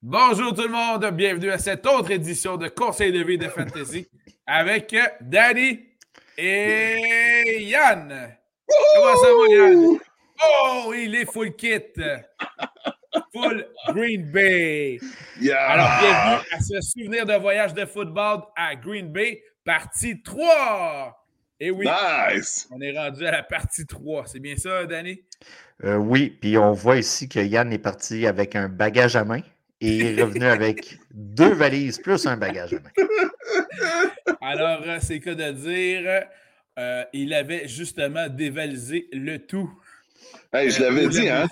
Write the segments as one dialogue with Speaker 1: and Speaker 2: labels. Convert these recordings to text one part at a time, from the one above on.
Speaker 1: Bonjour tout le monde, bienvenue à cette autre édition de Conseil de vie de Fantasy avec Danny et Yann. Comment ça va, Yann? Oh, il est full kit. Full Green Bay. Alors, bienvenue à ce souvenir de voyage de football à Green Bay, partie 3. Et oui,
Speaker 2: Nice!
Speaker 1: on est rendu à la partie 3. C'est bien ça, Danny?
Speaker 3: Euh, oui, puis on voit ici que Yann est parti avec un bagage à main et il est revenu avec deux valises plus un bagage à main.
Speaker 1: Alors, euh, c'est cas de dire, euh, il avait justement dévalisé le tout.
Speaker 2: Hey, je l'avais
Speaker 1: au
Speaker 2: dit, hein?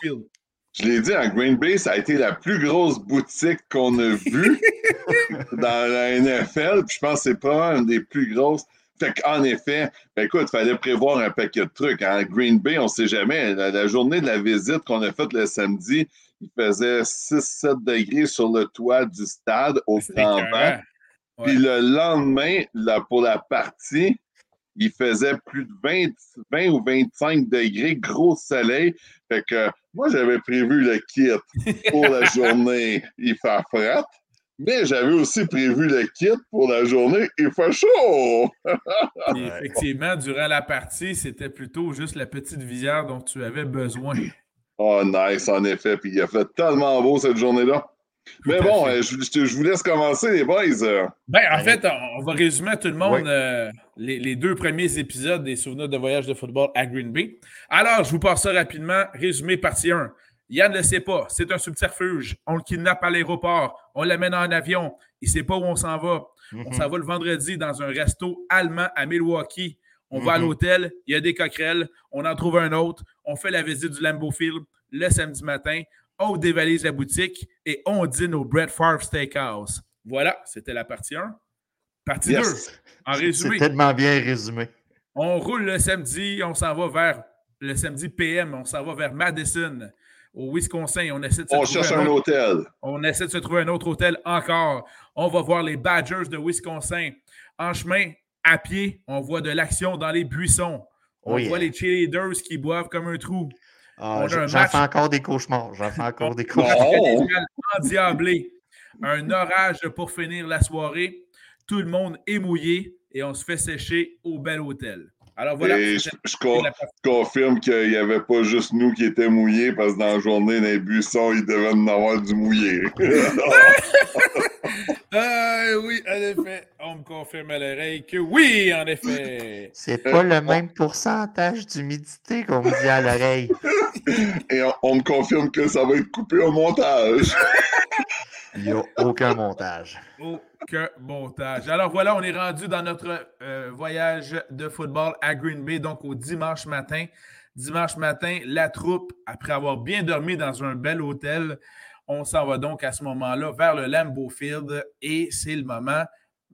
Speaker 2: Je l'ai dit, en Green Bay, ça a été la plus grosse boutique qu'on a vue dans la NFL. Puis je pense que c'est pas une des plus grosses. Fait qu'en effet, ben écoute, il fallait prévoir un paquet de trucs. En Green Bay, on ne sait jamais. La, la journée de la visite qu'on a faite le samedi, il faisait 6-7 degrés sur le toit du stade au
Speaker 1: écœurant. Ouais.
Speaker 2: Puis le lendemain, là, pour la partie, il faisait plus de 20, 20 ou 25 degrés, gros soleil. Fait que moi, j'avais prévu le kit pour la journée, il fait fret. Mais j'avais aussi prévu le kit pour la journée, il fait chaud.
Speaker 1: Effectivement, durant la partie, c'était plutôt juste la petite visière dont tu avais besoin.
Speaker 2: Oh, nice, en effet. Puis il a fait tellement beau cette journée-là. Mais bon, euh, je, je- je vous laisse commencer, les boys.
Speaker 1: Ben, en fait, on, on va résumer à tout le monde
Speaker 3: Oui.
Speaker 1: euh, les, les deux premiers épisodes des souvenirs de voyage de football à Green Bay. Alors, je vous passe ça rapidement. Résumé partie 1. Yann ne le sait pas. C'est un subterfuge. On le kidnappe à l'aéroport. On l'amène en avion. Il ne sait pas où on s'en va. On
Speaker 3: Mhm.
Speaker 1: s'en va le vendredi dans un resto allemand à Milwaukee. On va à
Speaker 3: Mhm.
Speaker 1: l'hôtel, il y a des coquerelles, on en trouve un autre, on fait la visite du Lambeau Field le samedi matin, on dévalise la boutique et on dîne au Brett Favre Steakhouse. Voilà, c'était la partie 1. Partie
Speaker 2: Yes.
Speaker 1: 2, en
Speaker 3: C'est
Speaker 1: résumé,
Speaker 3: tellement bien résumé.
Speaker 1: on roule le samedi, on s'en va vers le samedi PM, on s'en va vers Madison, au Wisconsin. On essaie de se
Speaker 2: On
Speaker 1: trouver
Speaker 2: cherche
Speaker 1: un
Speaker 2: un
Speaker 1: autre-
Speaker 2: hôtel.
Speaker 1: on essaie de se trouver un autre hôtel encore. On va voir les Badgers de Wisconsin. En chemin, à pied, on voit de l'action dans les buissons. On
Speaker 3: Oh yeah.
Speaker 1: voit les cheerleaders qui boivent comme un trou.
Speaker 3: Ah, j'en
Speaker 1: match.
Speaker 3: fais encore des cauchemars. J'en fais encore des cauchemars.
Speaker 1: Endiablé. Un orage pour finir la soirée. Tout le monde est mouillé et on se fait sécher au bel hôtel. Alors voilà.
Speaker 2: Et je, je
Speaker 1: la
Speaker 2: confirme qu'il n'y avait pas juste nous qui étaient mouillés, parce que dans la journée, dans les buissons, il devait en avoir du mouillé.
Speaker 1: Ah oui, en effet. On me confirme à l'oreille que oui, en effet.
Speaker 3: C'est pas le même pourcentage d'humidité qu'on me dit à l'oreille.
Speaker 2: Et on, on me confirme que ça va être coupé au montage.
Speaker 3: Il n'y a aucun montage.
Speaker 1: Aucun montage. Alors voilà, on est rendu dans notre euh, voyage de football à Green Bay, donc au dimanche matin. Dimanche matin, la troupe, après avoir bien dormi dans un bel hôtel, on s'en va donc à ce moment-là vers le Lambeau Field et c'est le moment,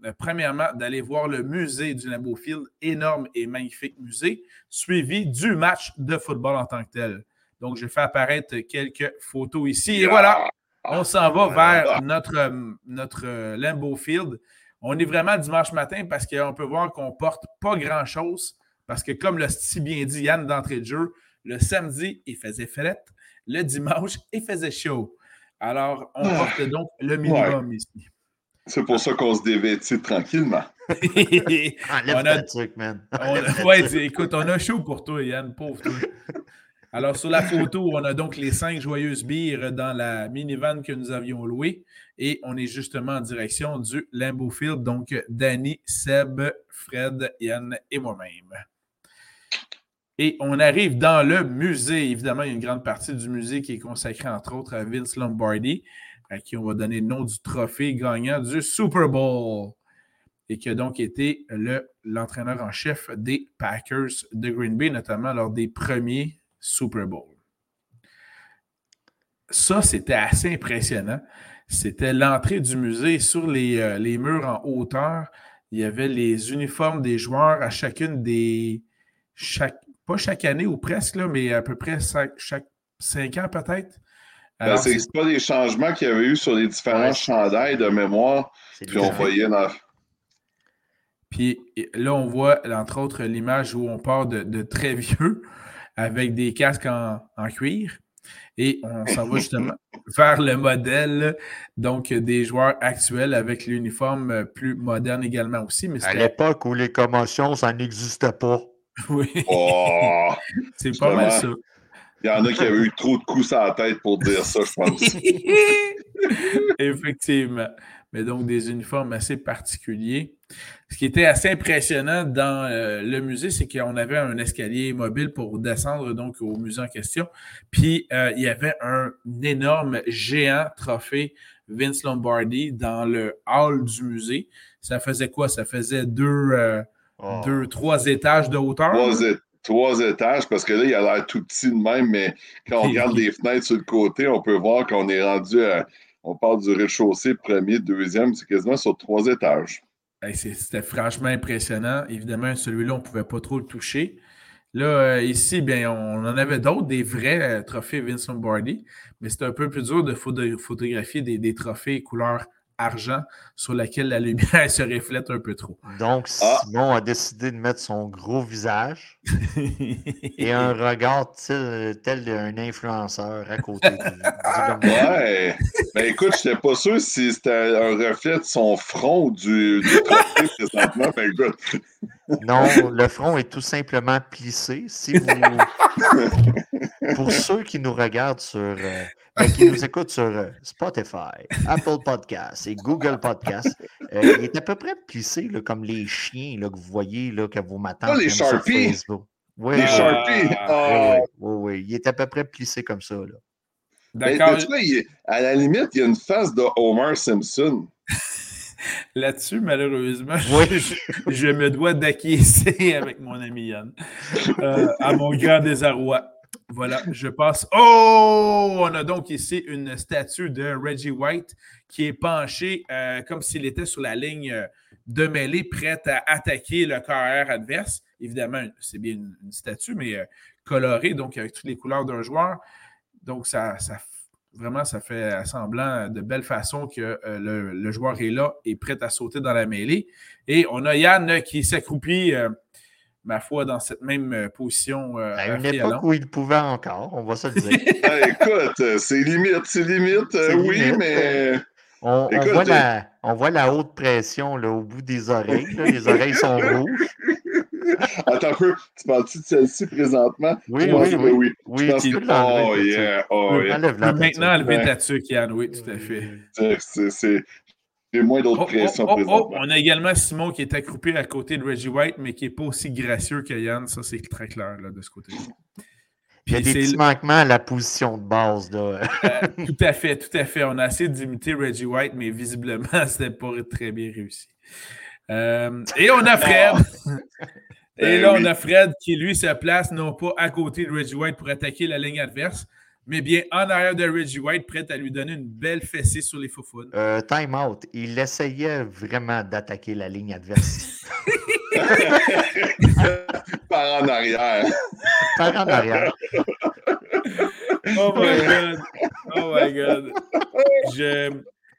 Speaker 1: euh, premièrement, d'aller voir le musée du Lambeau Field, énorme et magnifique musée, suivi du match de football en tant que tel. Donc, je fais apparaître quelques photos ici et voilà. On s'en va vers notre, euh, notre euh, Lambeau Field. On est vraiment dimanche matin parce qu'on peut voir qu'on porte pas grand-chose. Parce que, comme l'a si bien dit Yann d'entrée de jeu, le samedi, il faisait fret. Le dimanche, il faisait chaud. Alors, on
Speaker 2: Ah.
Speaker 1: porte donc le minimum ici.
Speaker 2: C'est pour ça qu'on se dévêtit tranquillement.
Speaker 3: Enlève
Speaker 1: On a-
Speaker 3: truc, man.
Speaker 1: On a- ouais, écoute, on a chaud pour toi, Yann, pauvre toi. Alors, sur la photo, on a donc les cinq joyeuses bières dans la minivan que nous avions louée. Et on est justement en direction du Lambeau Field. Donc, Danny, Seb, Fred, Yann et moi-même. Et on arrive dans le musée. Évidemment, il y a une grande partie du musée qui est consacrée, entre autres, à Vince Lombardi, à qui on va donner le nom du trophée gagnant du Super Bowl et qui a donc été le- l'entraîneur en chef des Packers de Green Bay, notamment lors des premiers Super Bowl. Ça, c'était assez impressionnant. C'était l'entrée du musée sur les, euh, les murs en hauteur. Il y avait les uniformes des joueurs à chacune des. Chaque, pas chaque année ou presque, là, mais à peu près chaque, chaque cinq ans peut-être.
Speaker 2: Ben, c'est pas des changements qu'il y avait eu sur les différents
Speaker 3: Ouais.
Speaker 2: chandails de mémoire, puis on voyait dans.
Speaker 1: Puis là, on voit, entre autres, l'image où on part de, de très vieux avec des casques en, en cuir. Et on s'en va justement vers le modèle donc des joueurs actuels avec l'uniforme plus moderne également aussi.
Speaker 3: Mais à l'époque où les commotions, ça n'existait pas.
Speaker 1: Oui.
Speaker 2: Oh,
Speaker 1: c'est pas mal ça.
Speaker 2: Il y en a qui avaient eu trop de coups à la tête pour dire ça, je pense.
Speaker 1: Effectivement. Mais donc des uniformes assez particuliers. Ce qui était assez impressionnant dans euh, le musée, c'est qu'on avait un escalier mobile pour descendre donc au musée en question. Puis euh, il y avait un énorme géant trophée Vince Lombardi dans le hall du musée. Ça faisait quoi? Ça faisait deux, euh, oh. deux trois étages de hauteur?
Speaker 2: Trois, étages, parce que là, il a l'air tout petit de même, mais quand on regarde les fenêtres sur le côté, on peut voir qu'on est rendu à. On parle du rez-de-chaussée, premier, deuxième, c'est quasiment sur trois étages.
Speaker 1: C'était franchement impressionnant. Évidemment, celui-là, on ne pouvait pas trop le toucher. Là, euh, ici, bien, on en avait d'autres, des vrais euh, trophées Vince Lombardi, mais c'était un peu plus dur de photographier des, des trophées couleur argent sur laquelle la lumière se reflète un peu trop.
Speaker 3: Donc, ah. Simon a décidé de mettre son gros visage et un regard tel, d'un influenceur à côté du,
Speaker 2: Ouais. Ben écoute, je n'étais pas sûr si c'était un reflet de son front ou du, du présentement. Ben écoute.
Speaker 3: Non, le front est tout simplement plissé. Si vous... Pour ceux qui nous regardent sur euh, ben, qui nous écoutent sur euh, Spotify, Apple Podcasts et Google Podcasts, euh, il est à peu près plissé là, comme les chiens là, que vous voyez, là, que vos matins.
Speaker 2: Oh, les Sharpies!
Speaker 3: Oui,
Speaker 2: les Sharpies!
Speaker 3: Ah. Oui, oui, il est à peu près plissé comme ça.
Speaker 2: D'accord. À la limite, il y a une face de Homer Simpson.
Speaker 1: Là-dessus, malheureusement, je, me dois d'acquiescer avec mon ami Yann, euh, à mon grand désarroi. Voilà, je passe. Oh! On a donc ici une statue de Reggie White qui est penché euh, comme s'il était sur la ligne euh, de mêlée, prête à attaquer le carrière adverse. Évidemment, c'est bien une, statue, mais euh, colorée, donc avec toutes les couleurs d'un joueur. Donc, ça, ça vraiment, ça fait semblant de belle façon que le, le, joueur est là et prêt à sauter dans la mêlée. Et on a Yann qui s'accroupit ma foi, dans cette même euh, position.
Speaker 3: Euh, à une époque où il pouvait encore, on va se le dire.
Speaker 2: Ah, écoute, euh, c'est limite, c'est limite, oui, mais.
Speaker 3: On, voit la, on, voit la, haute pression là, au bout des oreilles. les oreilles sont rouges.
Speaker 2: Attends un peu, tu parles-tu de celle-ci présentement?
Speaker 3: Oui, oui, oui.
Speaker 2: oui. oui tu oh, yeah, oh, yeah.
Speaker 1: Maintenant, enlever ta tuque, Yann, oui, tout à fait.
Speaker 2: C'est j'ai moins d'autres oh, oh, pressions
Speaker 1: oh, On a également Simon qui est accroupi à côté de Reggie White, mais qui n'est pas aussi gracieux que Yann. Ça, c'est très clair là, de ce côté-là.
Speaker 3: Il y a des petits manquements à la position de base.
Speaker 1: Euh, tout à fait, tout à fait. On a essayé d'imiter Reggie White, mais visiblement, ce n'était pas très bien réussi. Euh, et on a Fred. et là, ben on a Fred qui, lui, se place non pas à côté de Reggie White pour attaquer la ligne adverse, mais bien en arrière de Reggie White, prêt à lui donner une belle fessée sur les faux
Speaker 3: euh, time out. Il essayait vraiment d'attaquer la ligne adverse.
Speaker 2: Par en arrière.
Speaker 3: Par en arrière.
Speaker 1: Oh my God. Oh my God.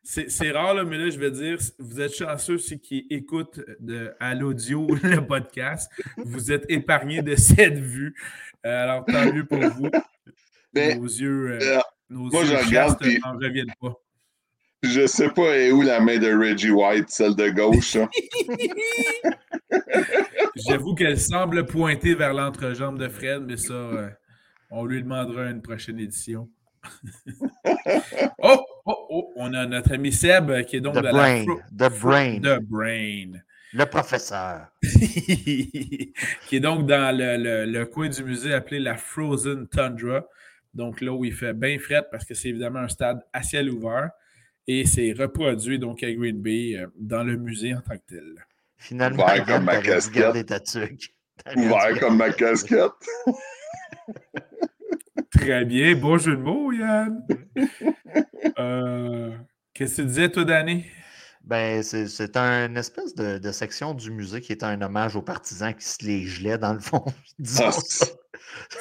Speaker 1: C'est rare, là, mais là, je vais dire, vous êtes chanceux ceux qui écoutent de, à l'audio le podcast. Vous êtes épargnés de cette vue. Euh, alors, tant mieux pour vous. Nos yeux, euh, euh, nos moi, je regarde, n'en reviennent pas.
Speaker 2: Je sais pas où la main de Reggie White, celle de gauche.
Speaker 1: J'avoue qu'elle semble pointer vers l'entrejambe de Fred, mais ça, euh, on lui demandera une prochaine édition. oh, oh, oh, on a notre ami Seb qui est donc
Speaker 3: The
Speaker 1: de
Speaker 3: brain,
Speaker 1: la
Speaker 3: The Brain.
Speaker 1: The Brain.
Speaker 3: Le professeur.
Speaker 1: qui est donc dans le, le, le, coin du musée appelé la Frozen Tundra. Donc là où il fait bien fret parce que c'est évidemment un stade à ciel ouvert et c'est reproduit donc à Green Bay euh, dans le musée en tant que tel.
Speaker 3: Finalement, Ouvert comme ma casquette.
Speaker 2: Ouvert comme ma casquette.
Speaker 1: Très bien. Bon jeu de mots, Yann. Euh, qu'est-ce que tu disais, toi, Danny?
Speaker 3: Ben, c'est une espèce de, section du musée qui est un hommage aux partisans qui se les gelaient, dans le fond.
Speaker 2: Ah,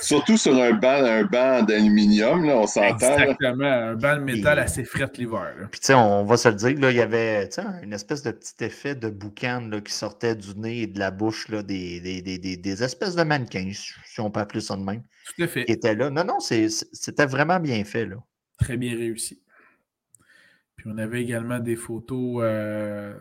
Speaker 2: Surtout sur un banc, un banc d'aluminium, là, on s'entend. là.
Speaker 1: Exactement. Un banc de métal
Speaker 3: Et-
Speaker 1: assez fret l'hiver.
Speaker 3: Puis, tu sais, on va se le dire, là, il y avait tu sais, une espèce de petit effet de boucan là, qui sortait du nez et de la bouche là, des, des, des, des, des espèces de mannequins, si on peut appeler ça de même,
Speaker 1: Tout à fait.
Speaker 3: qui étaient là. Non, non, c'était vraiment bien fait. Là.
Speaker 1: Très bien réussi. Puis on avait également des photos. euh,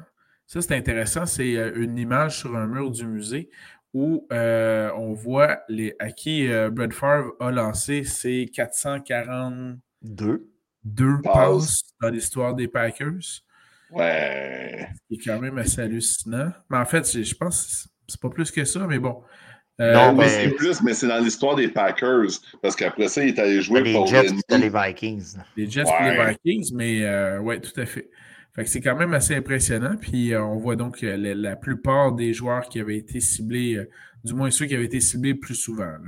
Speaker 1: Ça, c'est intéressant. C'est euh, une image sur un mur du musée où euh, on voit les, à qui euh, Brett Favre a lancé ses 442
Speaker 3: Deux.
Speaker 2: Passes.
Speaker 1: dans l'histoire des Packers.
Speaker 2: Ouais.
Speaker 1: qui est quand même assez hallucinant. Mais en fait, je je pense que c'est pas plus que ça, mais bon. Euh,
Speaker 3: Non, mais-
Speaker 2: c'est plus, mais c'est dans l'histoire des Packers. Parce qu'après ça, il est allé jouer
Speaker 3: Les
Speaker 2: pour
Speaker 3: Jets, c'était les Vikings.
Speaker 1: Les Jets
Speaker 2: Ouais.
Speaker 1: les Vikings, mais euh, ouais, tout à fait. Fait que c'est quand même assez impressionnant. Puis euh, on voit donc euh, la, la plupart des joueurs qui avaient été ciblés, euh, du moins ceux qui avaient été ciblés plus souvent. là.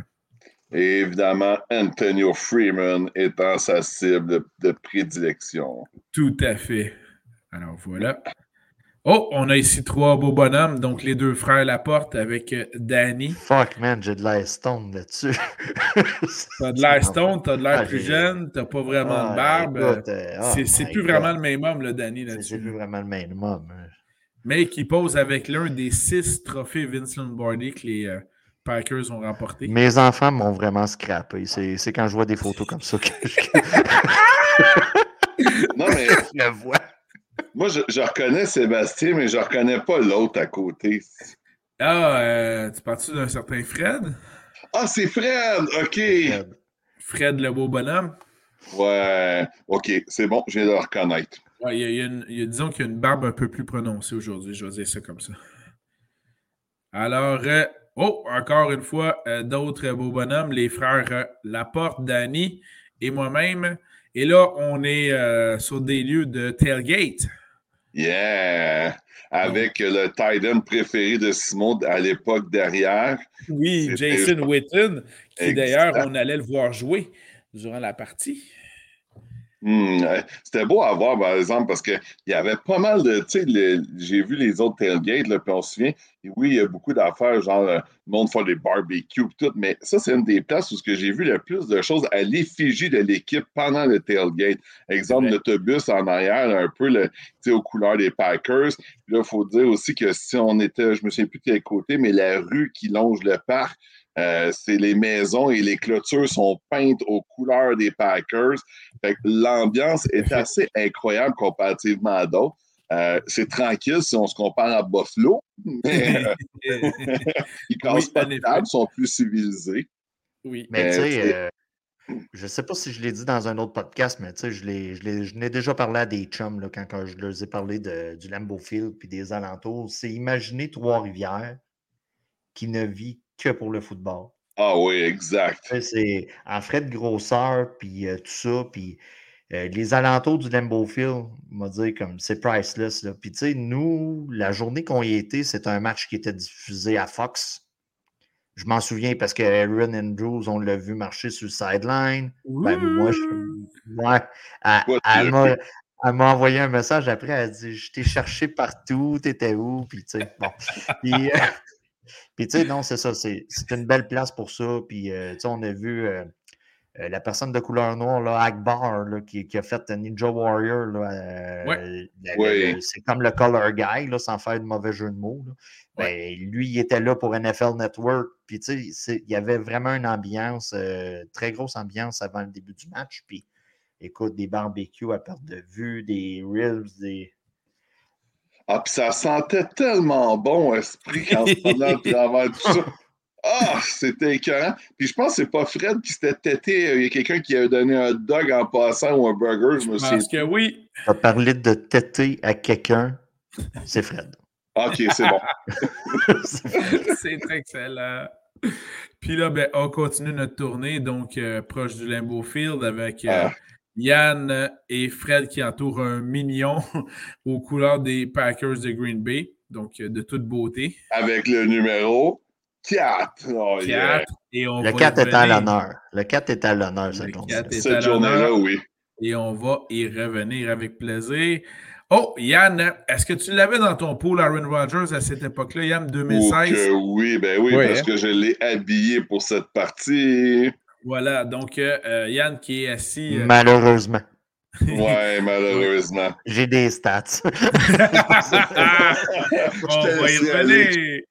Speaker 2: Et évidemment, Antonio Freeman étant sa cible de, de prédilection.
Speaker 1: Tout à fait. Alors voilà. Oh, on a ici trois beaux bonhommes, donc les deux frères Laporte avec euh, Danny.
Speaker 3: Fuck, man, j'ai de l'air stone là-dessus.
Speaker 1: T'as de l'air stone, t'as de l'air
Speaker 3: Ah,
Speaker 1: plus jeune, t'as pas vraiment de
Speaker 3: Ah,
Speaker 1: barbe.
Speaker 3: écoute, euh, oh
Speaker 1: c'est plus
Speaker 3: God.
Speaker 1: vraiment le même homme, le Danny,
Speaker 3: C'est- C'est
Speaker 1: là-dessus.
Speaker 3: plus vraiment le même homme. hein.
Speaker 1: Mais qui pose avec l'un des six trophées Vince Lombardi que les euh, Packers ont remporté.
Speaker 3: Mes enfants m'ont vraiment scrappé. C'est c'est quand je vois des photos comme ça que je,
Speaker 2: Non, mais
Speaker 3: je le vois.
Speaker 2: Moi, je, je reconnais Sébastien, mais je reconnais pas l'autre à côté.
Speaker 1: Ah, euh, tu parles-tu d'un certain Fred?
Speaker 2: Ah, c'est Fred! OK.
Speaker 1: Fred le beau bonhomme.
Speaker 2: Ouais. OK, c'est bon, je viens de le reconnaître.
Speaker 1: Ouais, il y a, y a une- il y a- disons qu'il y a une barbe un peu plus prononcée aujourd'hui, je vais dire ça comme ça. Alors, euh, oh, encore une fois, euh, d'autres beaux bonhommes, les frères euh, Laporte, Danny et moi-même. Et là, on est euh, sur des lieux de tailgate.
Speaker 2: Yeah! Avec le tight end préféré de Simon à l'époque derrière.
Speaker 1: Oui, Jason Witten, qui d'ailleurs, on allait le voir jouer durant la partie.
Speaker 2: Hmm, C'était beau à voir, par exemple, parce qu'il y avait pas mal de. Tu sais, le- j'ai vu les autres tailgates, là, puis on se souvient. Et oui, il y a beaucoup d'affaires, genre, euh, le monde fait des barbecues, tout, mais ça, c'est une des places où j'ai vu le plus de choses à l'effigie de l'équipe pendant le tailgate. Exemple,
Speaker 1: vrai.
Speaker 2: l'autobus en arrière, un peu le, tu sais, aux couleurs des Packers. Puis là, il faut dire aussi que si on était, je me souviens plus de quel côté, mais la rue qui longe le parc, euh, c'est les maisons et les clôtures sont peintes aux couleurs des Packers. Fait que l'ambiance est assez incroyable comparativement à d'autres. Euh, c'est tranquille si on se compare à Buffalo, mais euh, ils cassent
Speaker 1: Oui,
Speaker 2: pas de table, sont plus civilisés.
Speaker 1: oui.
Speaker 3: Mais tu sais, euh, je sais pas si je l'ai dit dans un autre podcast, mais tu sais, je l'ai- je l'ai- je n'ai déjà parlé à des chums là, quand, quand je leur ai parlé de- du Lambeau Field puis des alentours. C'est imaginer Trois-Rivières qui ne vit que pour le football.
Speaker 2: Ah oui, exact.
Speaker 3: Sais, C'est en frais de grosseur, puis euh, tout ça, puis euh, les alentours du Lambeau Field, on dire comme c'est priceless. Là. Puis tu sais, nous, la journée qu'on y était, c'était un match qui était diffusé à Fox. Je m'en souviens parce que Aaron Andrews, on l'a vu marcher sur le sideline. Ben, moi, je. Ouais, elle, m'a,
Speaker 2: vu.
Speaker 3: elle m'a envoyé un message après. Elle a dit Je t'ai cherché partout, t'étais où Puis, tu sais, bon. Puis, euh, puis, tu sais, non, c'est ça. C'est, c'est une belle place pour ça. Puis, euh, tu sais, on a vu euh, euh, la personne de couleur noire, là, Akbar, là, qui, qui a fait Ninja Warrior. Là, euh,
Speaker 1: Ouais.
Speaker 2: Ouais.
Speaker 3: c'est comme le color guy, là, sans faire de mauvais jeu de mots. là. Ben, lui, il était là pour NFL Network. Puis, tu sais, il y avait vraiment une ambiance, euh, très grosse ambiance avant le début du match. Puis, écoute, des barbecues à perte de vue, des ribs, des.
Speaker 2: Ah, puis ça sentait tellement bon, esprit, quand se prenait à travers tout ça. Ah, c'était écœurant. Puis je pense que c'est pas Fred qui s'était têté. euh, Il y a quelqu'un qui avait donné un dog en passant ou un burger, je me souviens.
Speaker 1: pense que oui.
Speaker 3: Tu as parlé de têter à quelqu'un, c'est Fred.
Speaker 2: OK, c'est bon.
Speaker 1: C'est excellent. Puis là, ben, on continue notre tournée, donc euh, proche du Limbo Field avec euh,
Speaker 2: Ah.
Speaker 1: Yann et Fred qui entourent un mignon aux couleurs des Packers de Green Bay, donc euh, de toute beauté.
Speaker 2: Avec le numéro 4. Oh, yeah.
Speaker 1: Quatre, et on
Speaker 3: Le
Speaker 1: va
Speaker 3: 4
Speaker 1: y
Speaker 3: est à l'honneur. Le 4 est à l'honneur, cette
Speaker 1: Le
Speaker 3: journée.
Speaker 1: 4 est à
Speaker 2: Cette journée-là,
Speaker 1: l'honneur
Speaker 2: oui.
Speaker 1: et on va y revenir avec plaisir. Oh, Yann, est-ce que tu l'avais dans ton pool Aaron Rodgers à cette époque-là, Yann, 2016?
Speaker 2: oui, ben oui, parce hein. que je l'ai habillé pour cette partie.
Speaker 1: Voilà, donc euh, Yann qui est assis.
Speaker 3: Malheureusement.
Speaker 2: Ouais, malheureusement.
Speaker 3: J'ai des stats. On
Speaker 1: va y revenir.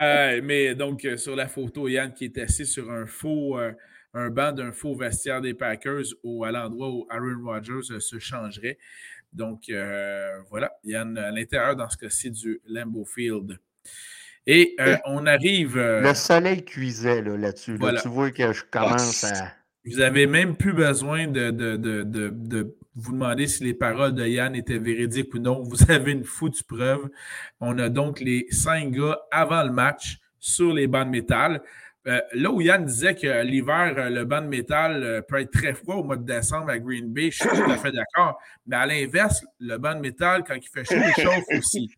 Speaker 1: mais donc, euh, sur la photo, Yann qui est assis sur un faux, euh, un banc d'un faux vestiaire des Packers ou à l'endroit où Aaron Rodgers euh, se changerait. Donc, voilà, Yann à l'intérieur, dans ce cas-ci, du Lambeau Field. Et on arrive.
Speaker 3: Le soleil cuisait là-dessus. tu vois que je commence ah, à.
Speaker 1: Vous n'avez même plus besoin de, de, vous demander si les paroles de Yann étaient véridiques ou non. Vous avez une foutue preuve. On a donc les cinq gars avant le match sur les bancs de métal. Euh, là où Yann disait que l'hiver, euh, le banc de métal euh, peut être très froid au mois de décembre à Green Bay, je suis tout à fait d'accord. Mais à l'inverse, le banc de métal, quand il fait chaud, il chauffe aussi.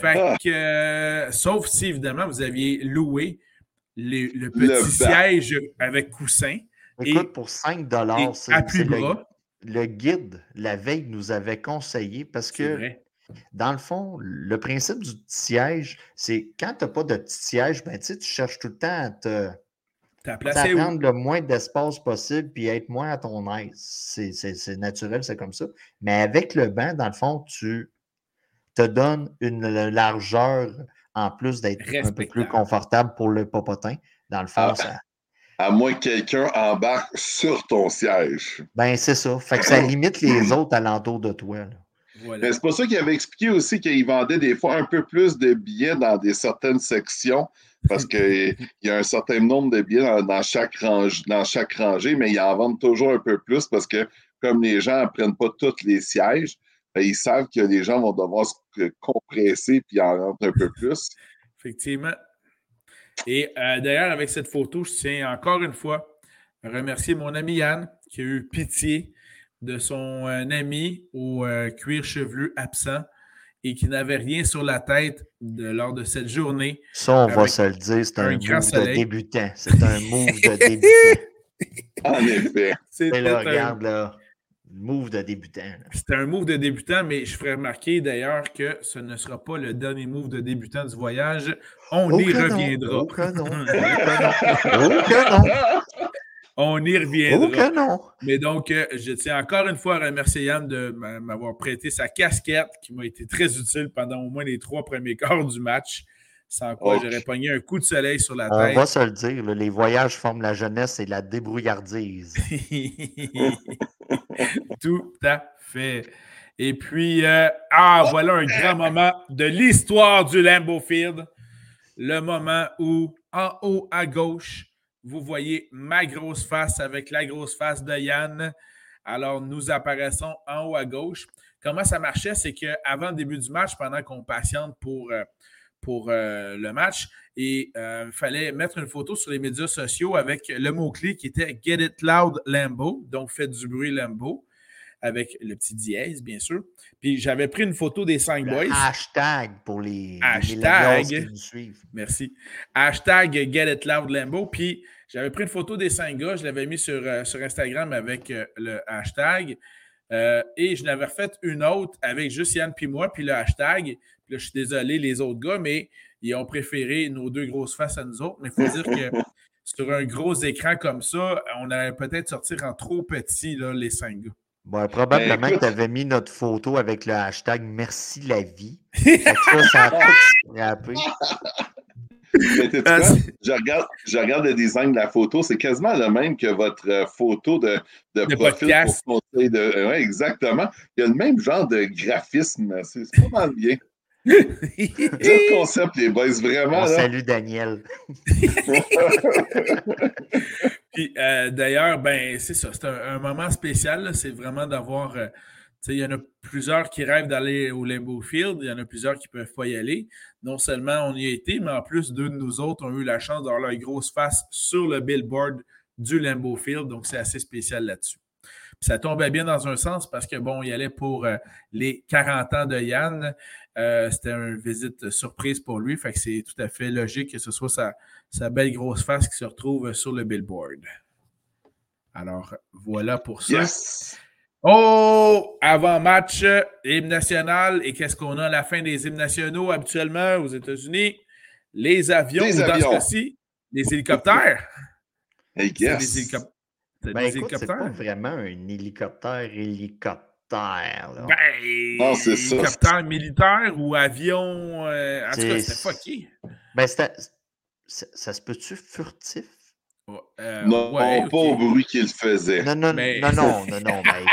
Speaker 1: Fait que, sauf si, évidemment, vous aviez loué le petit siège avec coussin.
Speaker 3: Écoute, pour 5 dollars, c'est le, le, guide, la veille, nous avait conseillé parce que, dans le fond, le principe du petit siège, c'est quand tu n'as pas de petit siège, ben, tu cherches tout le temps à te. prendre le moins d'espace possible puis être moins à ton aise. C'est naturel, c'est comme ça. Mais avec le banc, dans le fond, tu te donnes une largeur en plus d'être un peu plus confortable pour le popotin. Dans le fond, ah. ça,
Speaker 2: à moins que quelqu'un embarque sur ton siège.
Speaker 3: Ben, c'est ça. Fait que ça limite les autres alentours de toi.
Speaker 2: C'est pour ça qu'il avait expliqué aussi qu'il vendait des fois un peu plus de billets dans des certaines sections, parce qu'il y a un certain nombre de billets dans, chaque range, dans chaque rangée, mais ils en vendent toujours un peu plus parce que comme les gens ne prennent pas tous les sièges, ils savent que les gens vont devoir se compresser puis en rentrent un peu plus.
Speaker 1: Effectivement. Et euh, d'ailleurs, avec cette photo, je tiens encore une fois à remercier mon ami Yann qui a eu pitié de son euh, ami au euh, cuir chevelu absent et qui n'avait rien sur la tête lors de cette journée.
Speaker 3: Ça, on va se le dire, c'est un, move de débutant. C'est un move de débutant.
Speaker 2: en effet.
Speaker 3: C'est là, regarde là. Move de débutant.
Speaker 1: C'était un move de débutant, mais je ferai remarquer d'ailleurs que ce ne sera pas le dernier move de débutant du voyage. On y reviendra. On y reviendra. Mais donc, euh, je tiens encore une fois à remercier Yann de m'avoir prêté sa casquette qui m'a été très utile pendant au moins les trois premiers quarts du match. Sans quoi? J'aurais pogné un coup de soleil sur la tête.
Speaker 3: On va se le dire, les voyages forment la jeunesse et la débrouillardise.
Speaker 1: Tout à fait. Et puis, euh, ah, voilà un grand moment de l'histoire du Lambeau Field. Le moment où, en haut à gauche, vous voyez ma grosse face avec la grosse face de Yann. Alors, nous apparaissons en haut à gauche. Comment ça marchait? C'est qu'avant le début du match, pendant qu'on patiente pour. Euh, pour euh, le match. Et il euh, fallait mettre une photo sur les médias sociaux avec le mot-clé qui était Get It Loud Lambo, donc faites du bruit Lambo, avec le petit dièse, bien sûr. Puis j'avais pris une photo des cinq boys.
Speaker 3: Hashtag pour les,
Speaker 1: hashtag, qui nous suivent. Merci. Hashtag Get It Loud Lambo. Puis j'avais pris une photo des cinq gars, je l'avais mis sur, euh, sur Instagram avec le hashtag. et je n'avais refait une autre avec juste Yann puis moi, puis le hashtag je suis désolé, les autres gars, mais ils ont préféré nos deux grosses faces à nous autres. Mais il faut dire que sur un gros écran comme ça, on allait peut-être sortir en trop petit, là, les cinq gars.
Speaker 3: Bon, probablement ben, que tu avais mis notre photo avec le hashtag Merci la vie. ça, ça a tout
Speaker 2: ah, je, regarde, je regarde le design de la photo, c'est quasiment le même que votre euh, photo de, de, profil pour de. Ouais, exactement. Il y a le même genre de graphisme. C'est pas mal bien. Quel concept, les boys, vraiment.
Speaker 3: Salut Daniel.
Speaker 1: Puis euh, d'ailleurs, ben, c'est ça, c'est un, moment spécial. C'est vraiment d'avoir. Euh, il y en a plusieurs qui rêvent d'aller au Limbo Field, il y en a plusieurs qui ne peuvent pas y aller. Non seulement on y a été, mais en plus, deux de nous autres ont eu la chance d'avoir leur grosse face sur le billboard du Limbo Field. Donc, c'est assez spécial là-dessus. Ça tombait bien dans un sens parce que, bon, il allait pour euh, les 40 ans de Yann. Euh, c'était une visite surprise pour lui. Fait que c'est tout à fait logique que ce soit sa, sa, belle grosse face qui se retrouve sur le billboard. Alors, voilà pour ça. Oh, avant-match, hymne national. Et qu'est-ce qu'on a à la fin des hymnes nationaux habituellement aux États-Unis? Les avions,
Speaker 2: Les
Speaker 1: ou dans
Speaker 2: avions.
Speaker 1: ce cas-ci, les hélicoptères.
Speaker 2: I
Speaker 1: C'est
Speaker 2: guess.
Speaker 1: des hélicoptères. C'est
Speaker 3: Ben
Speaker 1: des
Speaker 3: écoute, c'est pas vraiment un hélicoptère hélicoptère. Là.
Speaker 1: Ben,
Speaker 2: Non, c'est ça.
Speaker 1: hélicoptère militaire ou avion. euh, en tout cas,
Speaker 3: C'est-
Speaker 1: c'était fucké.
Speaker 3: Ben, c'était- ça, ça se peut-tu furtif?
Speaker 1: Euh,
Speaker 2: Non,
Speaker 1: ouais,
Speaker 2: pas au bruit qu'il faisait.
Speaker 3: Non, non,
Speaker 1: Mais-
Speaker 3: non, non, non, non, ben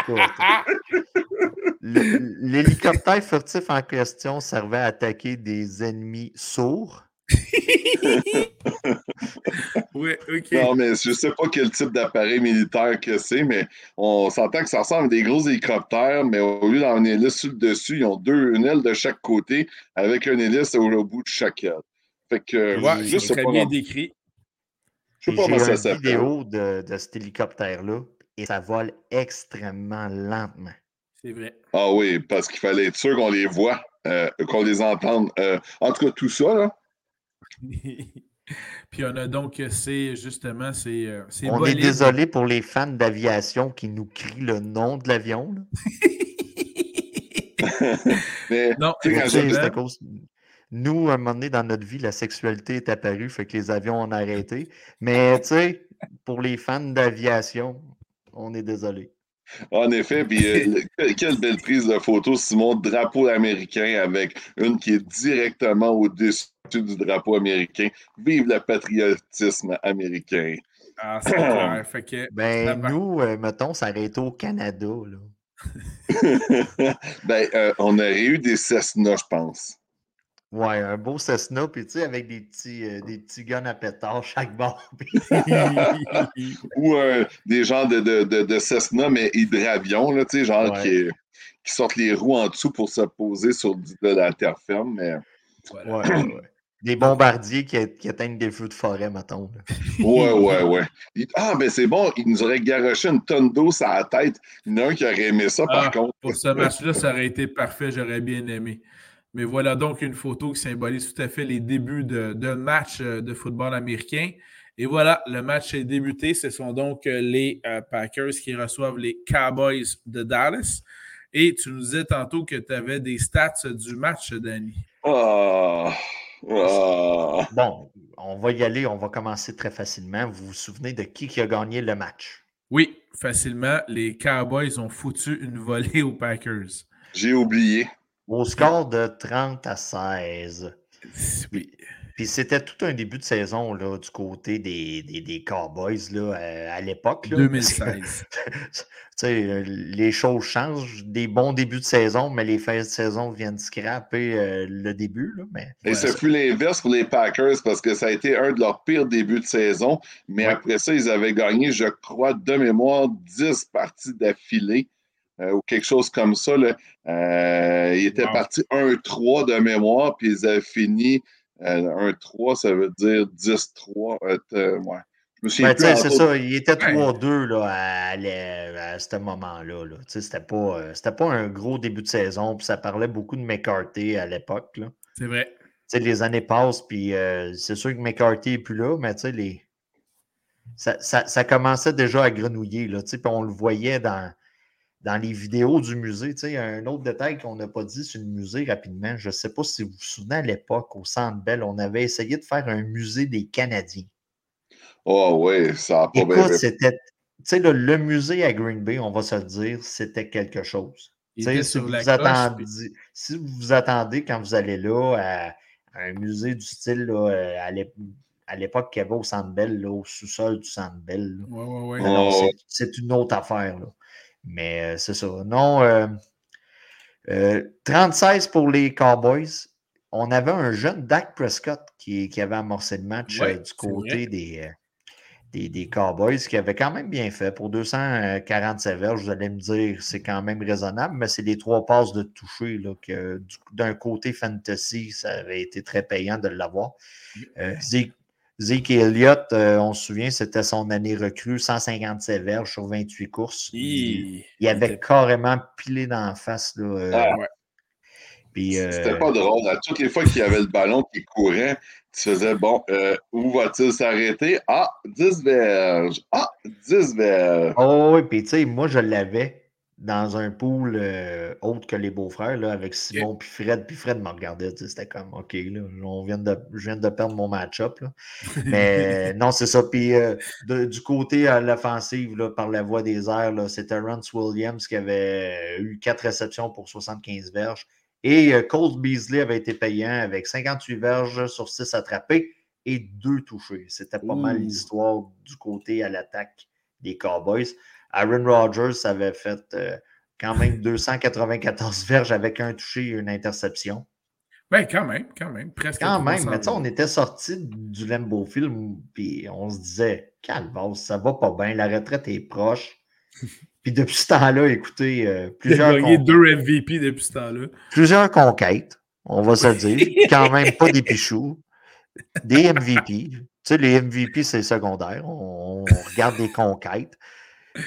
Speaker 3: L'hélicoptère furtif en question servait à attaquer des ennemis sourds.
Speaker 1: Oui, ok.
Speaker 2: Non, mais je sais pas quel type d'appareil militaire que c'est, mais on s'entend que ça ressemble à des gros hélicoptères, mais au lieu d'avoir une hélice sur le dessus, ils ont deux, une aile de chaque côté avec une hélice au, bout de chaque aile. Fait que,
Speaker 1: Ouais,
Speaker 2: sais
Speaker 1: très
Speaker 2: pas,
Speaker 1: bien
Speaker 2: non-
Speaker 1: décrit.
Speaker 2: je sais pas
Speaker 3: J'ai
Speaker 2: comment ça
Speaker 3: une
Speaker 2: s'appelle.
Speaker 3: vidéo de, de cet hélicoptère-là et ça vole extrêmement lentement.
Speaker 1: C'est vrai.
Speaker 2: Ah oui, parce qu'il fallait être sûr qu'on les voit, euh, qu'on les entende. Euh, en tout cas, tout ça, là,
Speaker 1: Puis on a donc, c'est justement, c'est euh, c'est
Speaker 3: On est désolé pour les fans d'aviation qui nous crient le nom de l'avion.
Speaker 2: mais
Speaker 1: Non,
Speaker 3: c'est à cause- Nous, à un moment donné dans notre vie, la sexualité est apparue, fait que les avions ont arrêté. Mais tu sais, pour les fans d'aviation, on est désolé.
Speaker 2: En effet, puis euh, le- quelle belle prise de photo, Simon, drapeau américain avec une qui est directement au-dessus du drapeau américain. Vive le patriotisme américain.
Speaker 1: Ah, c'est clair. Fait que,
Speaker 3: Ben, nous, euh, mettons, ça aurait été au Canada. Là.
Speaker 2: ben, euh, on aurait eu des Cessna, je pense.
Speaker 3: Ouais, un beau Cessna, puis tu sais, avec des petits, euh, des petits guns à pétard chaque bord.
Speaker 2: Ou euh, des genres de, de, de, de Cessna, mais hydravion, là, tu sais, genre
Speaker 3: Ouais.
Speaker 2: qui, qui sortent les roues en dessous pour se poser sur de la terre ferme. Mais...
Speaker 1: voilà.
Speaker 3: Ouais, ouais. Des bombardiers qui, qui éteignent des feux de forêt, mettons.
Speaker 2: Ouais, ouais, ouais. Il- Ah, ben c'est bon, il nous aurait garoché une tonne d'eau sur la tête. Il y en a un qui aurait aimé ça, par
Speaker 1: Ah,
Speaker 2: contre.
Speaker 1: Pour ce match-là, ça aurait été parfait, j'aurais bien aimé. Mais voilà donc une photo qui symbolise tout à fait les débuts de, de match euh, de football américain. Et voilà, le match est débuté. Ce sont donc euh, les euh, Packers qui reçoivent les Cowboys de Dallas. Et tu nous disais tantôt que tu avais des stats du match, Danny.
Speaker 2: Ah, ah.
Speaker 3: Bon, on va y aller, on va commencer très facilement. Vous vous souvenez de qui, qui a gagné le match?
Speaker 1: Oui, facilement, les Cowboys ont foutu une volée aux Packers.
Speaker 2: J'ai oublié.
Speaker 3: Au score de 30 à 16.
Speaker 1: Oui.
Speaker 3: Puis c'était tout un début de saison là, du côté des, des, des Cowboys là, euh, à l'époque. là.
Speaker 1: 2016.
Speaker 3: tu sais, euh, les choses changent. Des bons débuts de saison, mais les fins de saison viennent scraper euh, le début. Là, mais
Speaker 2: Et
Speaker 1: Ouais,
Speaker 2: ce
Speaker 1: ça-
Speaker 2: fut l'inverse pour les Packers parce que ça a été un de leurs pires débuts de saison. Mais
Speaker 3: Ouais.
Speaker 2: après ça, ils avaient gagné, je crois, de mémoire, 10 parties d'affilée euh, ou quelque chose comme ça. Là. Euh, ils étaient
Speaker 1: Wow.
Speaker 2: partis 1-3 de mémoire, puis ils avaient fini euh, 1-3, ça veut dire 10-3. euh, euh, ouais. Je me souviens
Speaker 3: Ben, c'est ça, il était
Speaker 1: Ouais.
Speaker 3: 3-2 là, à, ce moment-là. Là. Tu sais, C'était pas, euh, c'était pas un gros début de saison, puis ça parlait beaucoup de McCarthy à l'époque. là.
Speaker 1: C'est vrai.
Speaker 3: Tu sais, les années passent, puis euh, c'est sûr que McCarthy n'est plus là, mais tu sais, les... ça, ça- ça commençait déjà à grenouiller, là, tu sais, puis on le voyait dans, dans les vidéos du musée. tu sais, Un autre détail qu'on n'a pas dit sur le musée rapidement, je ne sais pas si vous vous souvenez à l'époque, au Centre Bell, on avait essayé de faire un musée des Canadiens.
Speaker 2: Oh, ouais, ça a pas bien.
Speaker 3: Écoute, c'était, tu sais, le, le musée à Green Bay, on va se le dire, c'était quelque chose. Si, vous
Speaker 1: coche,
Speaker 3: attendez,
Speaker 1: puis-
Speaker 3: si vous vous attendez quand vous allez là à, à un musée du style là, euh, à l'ép- à l'époque qu'il y avait au Centre Bell, là, au sous-sol du Centre Bell, là.
Speaker 1: Ouais, ouais, ouais.
Speaker 3: Non, non,
Speaker 2: Oh.
Speaker 3: c'est- c'est une autre affaire. Là. Mais euh, c'est ça. Non, euh, euh, 36 pour les Cowboys. On avait un jeune Dak Prescott qui, qui avait amorcé le match
Speaker 1: Ouais,
Speaker 3: euh, du côté des, euh, des, des Cowboys, qui avait quand même bien fait. Pour 247 verges, vous allez me dire, c'est quand même raisonnable, mais c'est les trois passes de toucher. là, que du- D'un côté fantasy, ça avait été très payant de l'avoir. Euh, Zeke, Zeke Elliott, euh, on se souvient, c'était son année recrue, 157 verges sur 28 courses. Il,
Speaker 1: Il,
Speaker 3: il avait
Speaker 1: était-
Speaker 3: carrément pilé dans la face. Là, euh,
Speaker 2: Ah.
Speaker 1: Ouais.
Speaker 3: euh,
Speaker 2: C'était pas drôle. À toutes les fois qu'il y avait le ballon qui courait, tu faisais bon, euh, où va-t-il s'arrêter? Ah, 10 verges. Ah, 10 verges.
Speaker 3: Oh, oui, puis tu sais, moi, je l'avais. Dans un pool euh, autre que les beaux-frères, là, avec Simon puis Fred. Puis Fred me regardait, c'était comme OK, là, on vient de, je viens de perdre mon match-up. Mais non, c'est ça. Puis euh, du côté à l'offensive, par la voie des airs, c'était Rance Williams qui avait eu quatre réceptions pour 75 verges. Et euh, Cole Beasley avait été payant avec 58 verges sur 6 attrapés et 2 touchés. C'était pas mal l'histoire du côté à l'attaque des Cowboys. Aaron Rodgers avait fait euh, quand même 294 verges avec un touché et une interception.
Speaker 1: Ben, quand même, quand même, presque.
Speaker 3: Quand même, mais tu on était sorti du Lambeau Film, puis on se disait, calvaire, ça va pas bien, la retraite est proche. puis depuis ce temps-là, écoutez, euh, plusieurs.
Speaker 1: Il a deux MVP depuis ce temps-là.
Speaker 3: Plusieurs conquêtes, on va se dire. quand même pas des pichous, des MVP. Tu sais, les MVP, c'est secondaire. on regarde des conquêtes.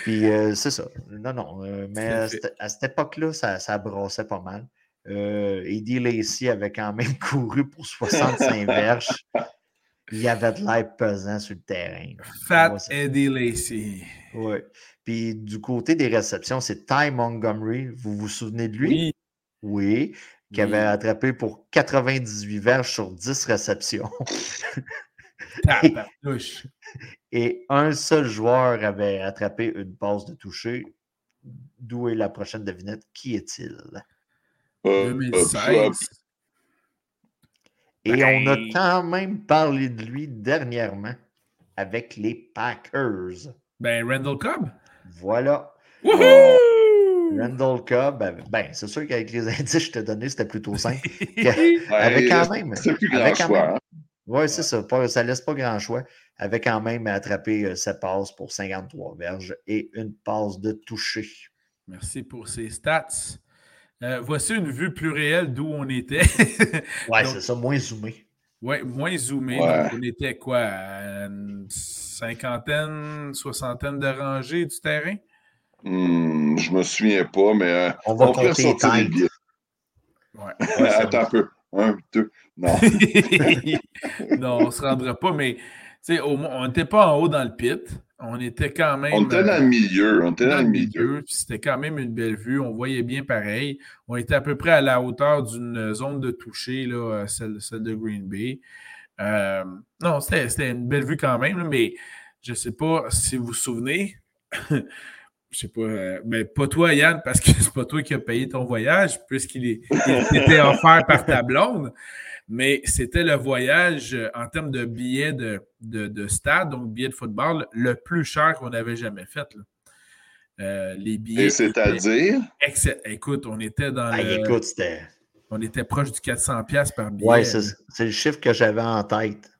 Speaker 3: Puis euh, c'est ça. Non, non. Euh, mais à, cette époque-là, ça, ça brassait pas mal. Euh, Eddie Lacey avait quand même couru pour 65 verges. Il y avait de l'air pesant sur le terrain.
Speaker 1: Fat Eddie Lacey.
Speaker 3: Oui. Puis du côté des réceptions, c'est Ty Montgomery. Vous vous souvenez de lui? Oui. Oui. Qui avait attrapé pour 98 verges sur 10 réceptions. Et un seul joueur avait attrapé une passe de toucher. D'où est la prochaine devinette? Qui est-il?
Speaker 1: 2016.
Speaker 3: Euh, Et on a ben quand même parlé de lui dernièrement avec les Packers.
Speaker 1: Ben, Randall Cobb.
Speaker 3: Voilà.
Speaker 1: Woohoo!
Speaker 3: Randall Cobb, ben, ben c'est sûr qu'avec les indices que je t'ai donnés, c'était plutôt simple. avec quand même.
Speaker 2: C'est plus grand choix. Hein.
Speaker 3: Oui, c'est ça. ça ne laisse pas grand choix. Avait quand même attrapé cette euh, passe pour 53 verges et une passe de toucher.
Speaker 1: Merci pour ces stats. Euh, voici une vue plus réelle d'où on était.
Speaker 3: oui, c'est ça, moins zoomé.
Speaker 1: Oui, moins zoomé. Donc, on était quoi? Une cinquantaine, soixantaine de rangées du terrain?
Speaker 2: Hmm, je me souvien pas, mais euh,
Speaker 3: on va on compter les billets.
Speaker 2: Ouais. Attends un peu. Un, deux. Non.
Speaker 1: non, on ne se rendra pas, mais on n'était pas en haut dans le pit. On était quand même.
Speaker 2: On était dans le milieu. On était dans, le milieu.
Speaker 1: C'était quand même une belle vue. On voyait bien pareil. On était à peu près à la hauteur d'une zone de toucher, là, celle, de Green Bay. Euh, non, c'était une belle vue quand même, mais je ne sais pas si vous vous souvenez. Je sais pas, euh, mais pas toi, Yann, parce que c'est pas toi qui as payé ton voyage, puisqu'il était offert par ta blonde. Mais c'était le voyage euh, en termes de billets de, de, stade, donc billets de football, le plus cher qu'on avait jamais fait. Euh, les billets. Et
Speaker 2: c'est-à-dire?
Speaker 1: Écoute, on était dans.
Speaker 3: Ah, écoute,
Speaker 1: On était proche du 400$ par billet.
Speaker 3: Oui, c'est le chiffre que j'avais en tête.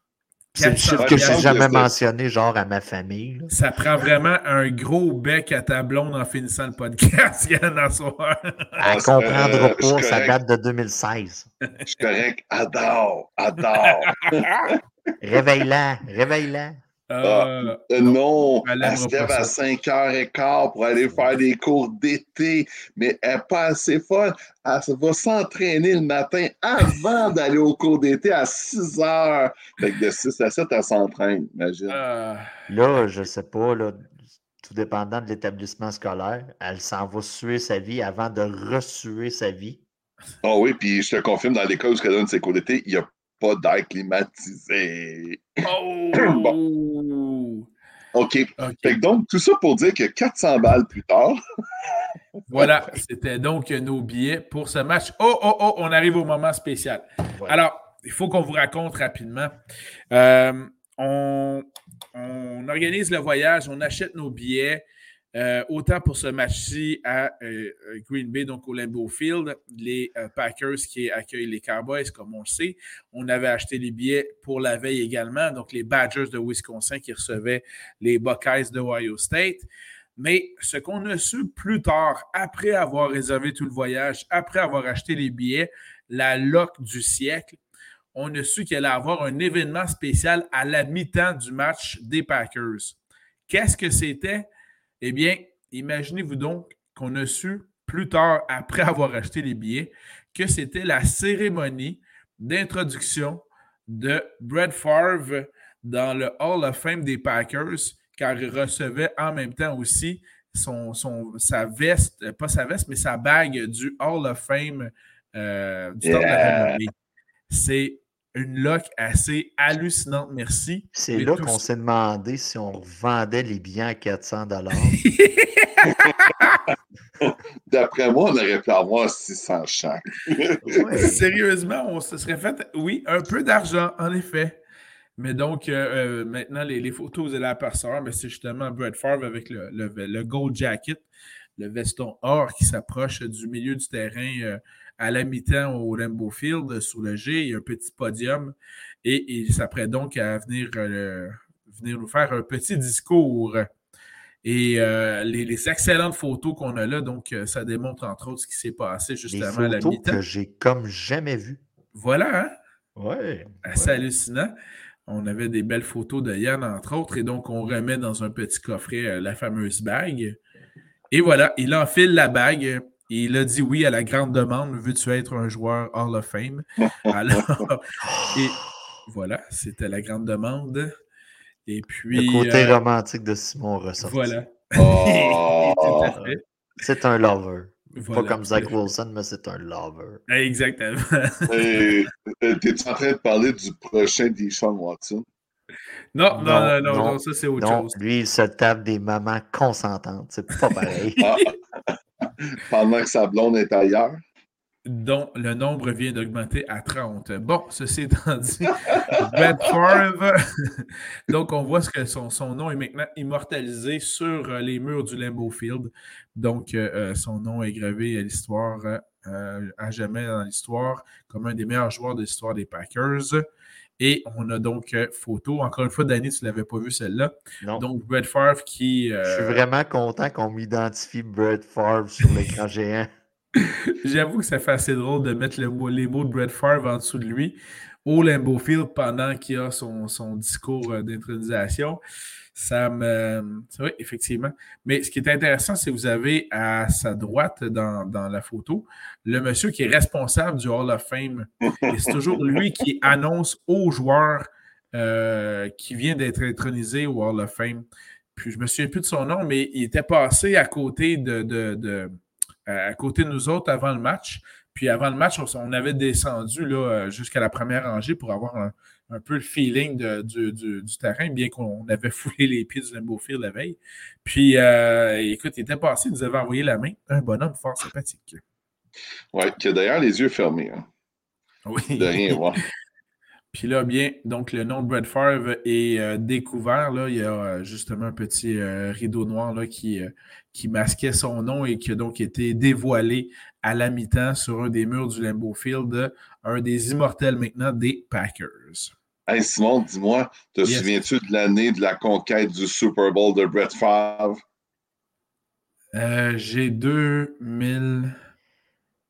Speaker 3: C'est le chiffre que je n'ai jamais mentionné, genre à ma famille.
Speaker 1: Ça prend vraiment un gros bec à ta blonde en finissant le podcast, Yann, en soir.
Speaker 3: Elle ne comprendra euh, pas, ça date de 2016.
Speaker 2: Je suis correct. Adore, adore.
Speaker 3: réveille-la, réveille-la.
Speaker 2: Ah, euh, non, elle, se lève à 5h15 pour aller faire des cours d'été, mais elle n'est pas assez folle. Elle va s'entraîner le matin avant d'aller au cours d'été à 6h. Fait que de 6 à 7, elle s'entraîne, imagine.
Speaker 1: Ah.
Speaker 3: Là, je ne sais pas, là, tout dépendant de l'établissement scolaire, elle s'en va suer sa vie avant de ressuer sa vie.
Speaker 2: Ah oui, puis je te confirme, dans l'école où elle donne ses cours d'été, il n'y a pas d'air climatisé.
Speaker 1: Oh!
Speaker 2: bon. OK. donc, tout ça pour dire que 400 balles plus tard.
Speaker 1: voilà, c'était donc nos billets pour ce match. Oh, oh, oh, on arrive au moment spécial. Alors, il faut qu'on vous raconte rapidement. Euh, on, on, organise le voyage, on achète nos billets. Euh, autant pour ce match-ci à euh, Green Bay, donc au Lambeau Field, les euh, Packers qui accueillent les Cowboys, comme on le sait. On avait acheté les billets pour la veille également, donc les Badgers de Wisconsin qui recevaient les Buckeyes de Ohio State. Mais ce qu'on a su plus tard, après avoir réservé tout le voyage, après avoir acheté les billets, la loc du siècle, on a su qu'il allait avoir un événement spécial à la mi-temps du match des Packers. Qu'est-ce que c'était? Eh bien, imaginez-vous donc qu'on a su plus tard, après avoir acheté les billets, que c'était la cérémonie d'introduction de Brett Favre dans le Hall of Fame des Packers, car il recevait en même temps aussi son, son, sa veste, pas sa veste, mais sa bague du Hall of Fame euh, du temps de la. C'est une lock assez hallucinante, merci.
Speaker 3: C'est là qu'on s'est demandé si on vendait les biens à 400
Speaker 2: D'après moi, on aurait pu avoir 600 chaque.
Speaker 1: Sérieusement, on se serait fait, oui, un peu d'argent, en effet. Mais donc, euh, euh, maintenant, les, photos, vous allez apercevoir, mais c'est justement Brett Favre avec le, le, gold jacket, le veston or qui s'approche du milieu du terrain euh, à la mi-temps au Lambeau Field, sous le G. Il y a un petit podium et il s'apprête donc à venir, venir nous faire un petit discours. Et les, excellentes photos qu'on a là, donc ça démontre entre autres ce qui s'est passé justement à la mi-temps.
Speaker 3: que j'ai comme jamais vu.
Speaker 1: Voilà, hein?
Speaker 3: Ouais.
Speaker 1: Assez hallucinant. On avait des belles photos de Yann, entre autres, et donc on remet dans un petit coffret euh, la fameuse bague. Et voilà, il enfile la bague. Et il a dit oui à la grande demande veux-tu être un joueur Hall of Fame? Alors, et voilà, c'était la grande demande. Et puis.
Speaker 3: Le côté euh, romantique de Simon ressort.
Speaker 1: Voilà.
Speaker 2: Oh.
Speaker 3: C'est un lover. Pas comme Zach Wilson, mais c'est un lover.
Speaker 1: Exactement.
Speaker 2: T'es-tu en train de parler du prochain Deshaun Watson?
Speaker 1: Non, non, non, non, ça c'est autre chose.
Speaker 3: Lui, il se tape des mamans consentantes. C'est pas pareil.
Speaker 2: Pendant que sa blonde est ailleurs
Speaker 1: dont le nombre vient d'augmenter à 30. Bon, ceci étant dit, Brett Favre, donc on voit que son, son, nom est maintenant immortalisé sur euh, les murs du Lambeau Field. Donc, euh, euh, son nom est gravé à l'histoire, à jamais dans l'histoire, comme un des meilleurs joueurs de l'histoire des Packers. Et on a donc photo. Encore une fois, Danny, tu ne l'avais pas vu celle-là. Donc, Brett Favre qui.
Speaker 3: Je suis vraiment content qu'on m'identifie Brett Favre sur l'écran géant.
Speaker 1: J'avoue que ça fait assez drôle de mettre le les mots de Brett Favre en dessous de lui au Lambeau Field pendant qu'il a son, discours euh, d'intronisation. Ça me. C'est vrai, effectivement. Mais ce qui est intéressant, c'est que vous avez à sa droite dans, la photo le monsieur qui est responsable du Hall of Fame. Et c'est toujours lui qui annonce aux joueurs euh, qui vient d'être intronisé au Hall of Fame. Puis je me souviens plus de son nom, mais il était passé à côté de à côté de nous autres avant le match. Puis avant le match, on, avait descendu euh, jusqu'à la première rangée pour avoir un, peu le feeling du, terrain, bien qu'on avait foulé les pieds du Lambeau Field la veille. Puis, euh, écoute, il était passé, il nous avait envoyé la main. Un bonhomme fort sympathique.
Speaker 2: Oui, qui a d'ailleurs les yeux fermés. Hein.
Speaker 1: Oui.
Speaker 2: De rien voir.
Speaker 1: Puis là, bien, donc le nom de Brett Favre est euh, découvert. Là. Il y a euh, justement un petit euh, rideau noir là, qui, qui masquait son nom et qui a donc été dévoilé à la mi-temps sur un des murs du Lambeau Field, un des immortels maintenant des Packers.
Speaker 2: Hey Simon, dis-moi, te souviens-tu de l'année de la conquête du Super Bowl de Brett Favre?
Speaker 1: J'ai 2000.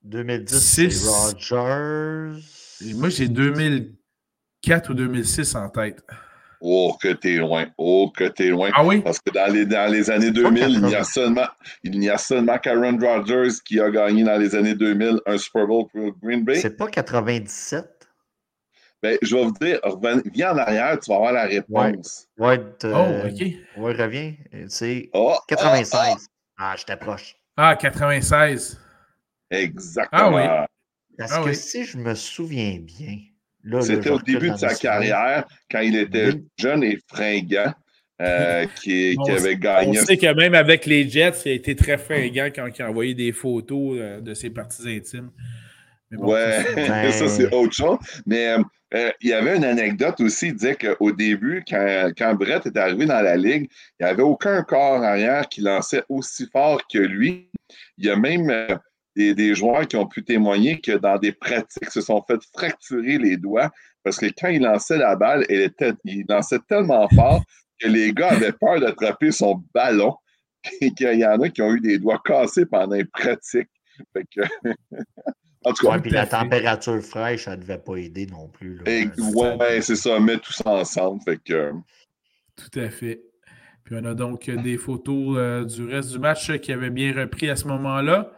Speaker 3: 2010, Rogers.
Speaker 1: Moi, j'ai 2000. 4 ou 2006 en tête.
Speaker 2: Oh, que t'es loin. Oh, que t'es loin.
Speaker 1: Ah oui?
Speaker 2: Parce que dans les, dans les années 2000, il n'y a seulement, il n'y a seulement Karen Rodgers qui a gagné dans les années 2000 un Super Bowl pour Green Bay.
Speaker 3: C'est pas 97?
Speaker 2: Ben, je vais vous dire, viens en arrière, tu vas avoir la réponse.
Speaker 3: Ouais, ouais
Speaker 1: oh, OK.
Speaker 3: Ouais, reviens. C'est 96. Ah, ah, je t'approche.
Speaker 1: Ah, 96.
Speaker 2: Exactement.
Speaker 1: Ah oui.
Speaker 3: Parce ah que si je me souviens bien,
Speaker 2: c'était au début de sa carrière, quand il était jeune et fringant, euh, qui, avait gagné.
Speaker 1: On sait que même avec les Jets, il a été très fringant quand il a envoyé des photos euh, de ses parties intimes.
Speaker 2: ouais, ça, c'est autre chose. Mais euh, il y avait une anecdote aussi, il disait qu'au début, quand, Brett est arrivé dans la ligue, il n'y avait aucun corps arrière qui lançait aussi fort que lui. Il y a même des, joueurs qui ont pu témoigner que dans des pratiques se sont fait fracturer les doigts parce que quand il lançait la balle, était, il lançait tellement fort que les gars avaient peur d'attraper son ballon et qu'il y en a qui ont eu des doigts cassés pendant les pratiques.
Speaker 3: en tout cas, puis la température fraîche, ça ne devait pas aider non plus.
Speaker 2: Oui, c'est ça, met tout ça ensemble. Fait que...
Speaker 1: Tout à fait. Puis on a donc des photos euh, du reste du match qui avait bien repris à ce moment-là.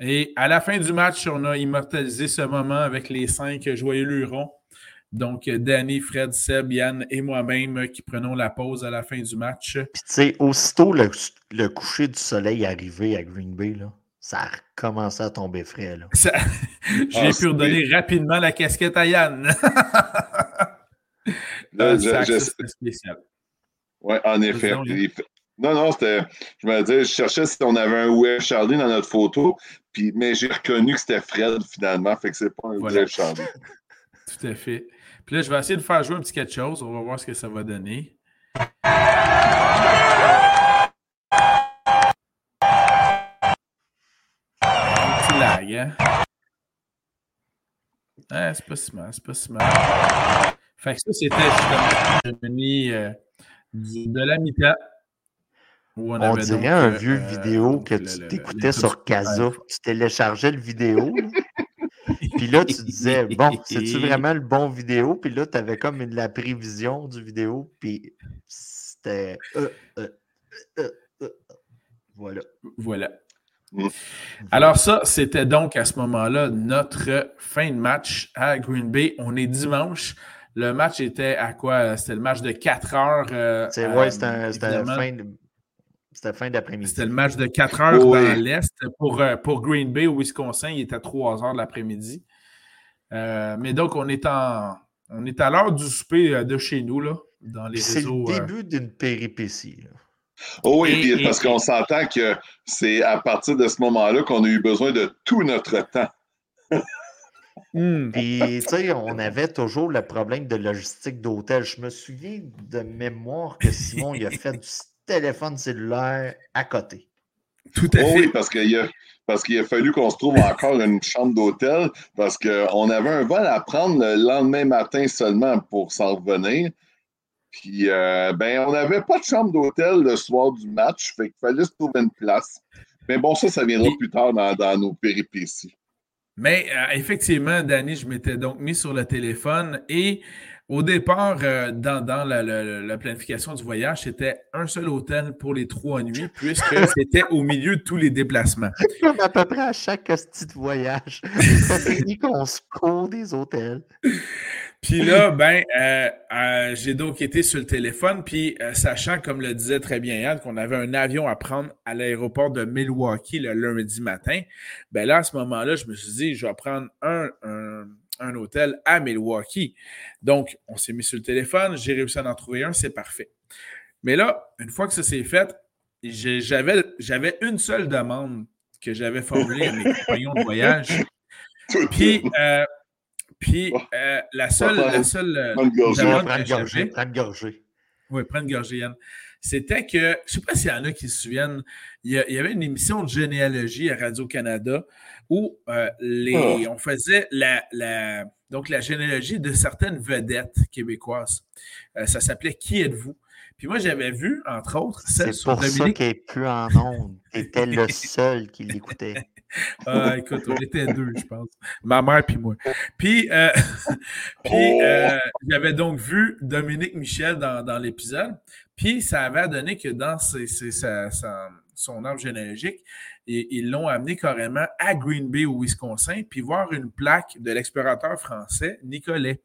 Speaker 1: Et à la fin du match, on a immortalisé ce moment avec les cinq joyeux lurons. Donc, Danny, Fred, Seb, Yann et moi-même qui prenons la pause à la fin du match.
Speaker 3: Puis, tu sais, aussitôt le, le, coucher du soleil arrivé à Green Bay, là, ça a recommencé à tomber frais. Là.
Speaker 1: J'ai ah, pu redonner rapidement la casquette à Yann.
Speaker 2: là, je, spécial. Oui, en effet. Non, non, c'était. Je me disais, je cherchais si on avait un Web Charlie dans notre photo, puis, mais j'ai reconnu que c'était Fred finalement, fait que c'est pas un voilà. Charlie.
Speaker 1: Tout à fait. Puis là, je vais essayer de faire jouer un petit quelque chose. On va voir ce que ça va donner. Lag, hein? Ah, c'est pas si mal, c'est pas si mal. Fait que ça, c'était justement euh, de la mi-temps.
Speaker 3: On, dirait un vieux euh, vidéo que tu t'écoutais sur Casa. Tu téléchargeais le vidéo. Puis là, tu disais, bon, c'est-tu vraiment le bon vidéo? Puis là, tu avais comme une, la prévision du vidéo. Puis c'était. Euh, euh,
Speaker 1: voilà. Voilà. Mm. Alors, ça, c'était donc à ce moment-là notre fin de match à Green Bay. On est dimanche. Le match était à quoi? C'était le match de 4 heures.
Speaker 3: c'est ouais, c'était la fin de c'était fin d'après-midi.
Speaker 1: C'était le match de 4 heures dans l'Est. Pour, euh, pour Green Bay au Wisconsin, il était à 3 heures de l'après-midi. Euh, mais donc, on est, en, on est à l'heure du souper euh, de chez nous, là, dans les réseaux.
Speaker 3: C'est le début d'une péripétie.
Speaker 2: Oh oui, parce qu'on s'entend que c'est à partir de ce moment-là qu'on a eu besoin de tout notre temps.
Speaker 3: Hmm. Puis, tu sais, on avait toujours le problème de logistique d'hôtel. Je me souviens de mémoire que Simon, il a fait du téléphone cellulaire à côté.
Speaker 2: Tout à oh fait. Oui, parce qu'il a, parce qu'il a fallu qu'on se trouve encore une chambre d'hôtel parce qu'on avait un vol à prendre le lendemain matin seulement pour s'en revenir. Puis, euh, ben, on n'avait pas de chambre d'hôtel le soir du match, fait qu'il fallait se trouver une place. Mais bon, ça, ça viendra plus tard dans, nos péripéties.
Speaker 1: Mais euh, effectivement, Danny, je m'étais donc mis sur le téléphone et au départ, euh, dans, la, planification du voyage, c'était un seul hôtel pour les trois nuits, puisque c'était au milieu de tous les déplacements.
Speaker 3: Comme à peu près à chaque petit voyage. dit qu'on se court des hôtels.
Speaker 1: Puis là, ben, euh, euh, j'ai donc été sur le téléphone, puis sachant, comme le disait très bien Yann, qu'on avait un avion à prendre à l'aéroport de Milwaukee le lundi matin, ben là, à ce moment-là, je me suis dit, je vais prendre un un hôtel à Milwaukee. Donc, on s'est mis sur le téléphone, j'ai réussi à en trouver un, c'est parfait. Mais là, une fois que ça s'est fait, j'avais une seule demande que j'avais formulée à mes compagnons de voyage. Puis, euh, puis euh, la seule, la seule euh.
Speaker 3: Prendre gorgée.
Speaker 1: Oui, prendre gorgée, Yann. C'était que, je ne sais pas s'il y en a qui se souviennent, il y, avait une émission de généalogie à Radio-Canada où euh, les, oh. on faisait la, la, donc la généalogie de certaines vedettes québécoises. Euh, ça s'appelait Qui êtes-vous? Puis moi, j'avais vu, entre autres,
Speaker 3: celle C'est pour ça qu'elle n'est plus en ondes. Était le seul qui l'écoutait.
Speaker 1: Ah, écoute, on était deux, je pense. Ma mère puis moi. Puis, euh, puis j'avais donc vu Dominique Michel dans, dans l'épisode. Puis ça avait donné que dans ses, son arbre généalogique, ils l'ont amené carrément à Green Bay au Wisconsin, puis voir une plaque de l'explorateur français Nicolet.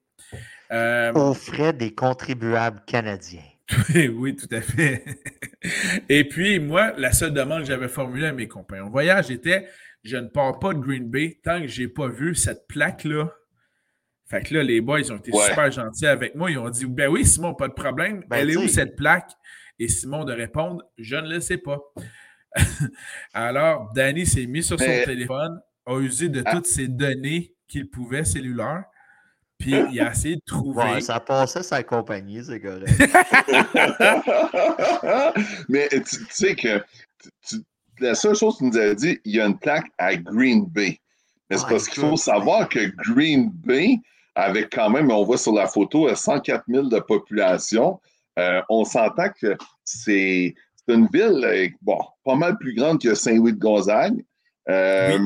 Speaker 3: Euh, Au frais des contribuables canadiens.
Speaker 1: oui, tout à fait. Et puis, moi, la seule demande que j'avais formulée à mes compagnons de voyage était je ne pars pas de Green Bay tant que je n'ai pas vu cette plaque-là. Fait que là, les boys ils ont été super gentils avec moi. Ils ont dit Ben oui, Simon, pas de problème. Ben, Elle est où cette plaque? Et Simon de répondre Je ne le sais pas. Alors, Danny s'est mis sur son téléphone, a usé de ah. toutes ses données qu'il pouvait cellulaires, puis il a essayé de trouver.
Speaker 3: ça passait sa compagnie, c'est correct.
Speaker 2: Mais tu, sais que la seule chose tu nous as dit, il y a une plaque à Green Bay. Mais c'est parce qu'il faut savoir que Green Bay, avec quand même, on voit sur la photo, 104 000 de population, euh, on s'entend que c'est une ville, euh, bon, pas mal plus grande que Saint-Louis-de-Gonzague. Euh,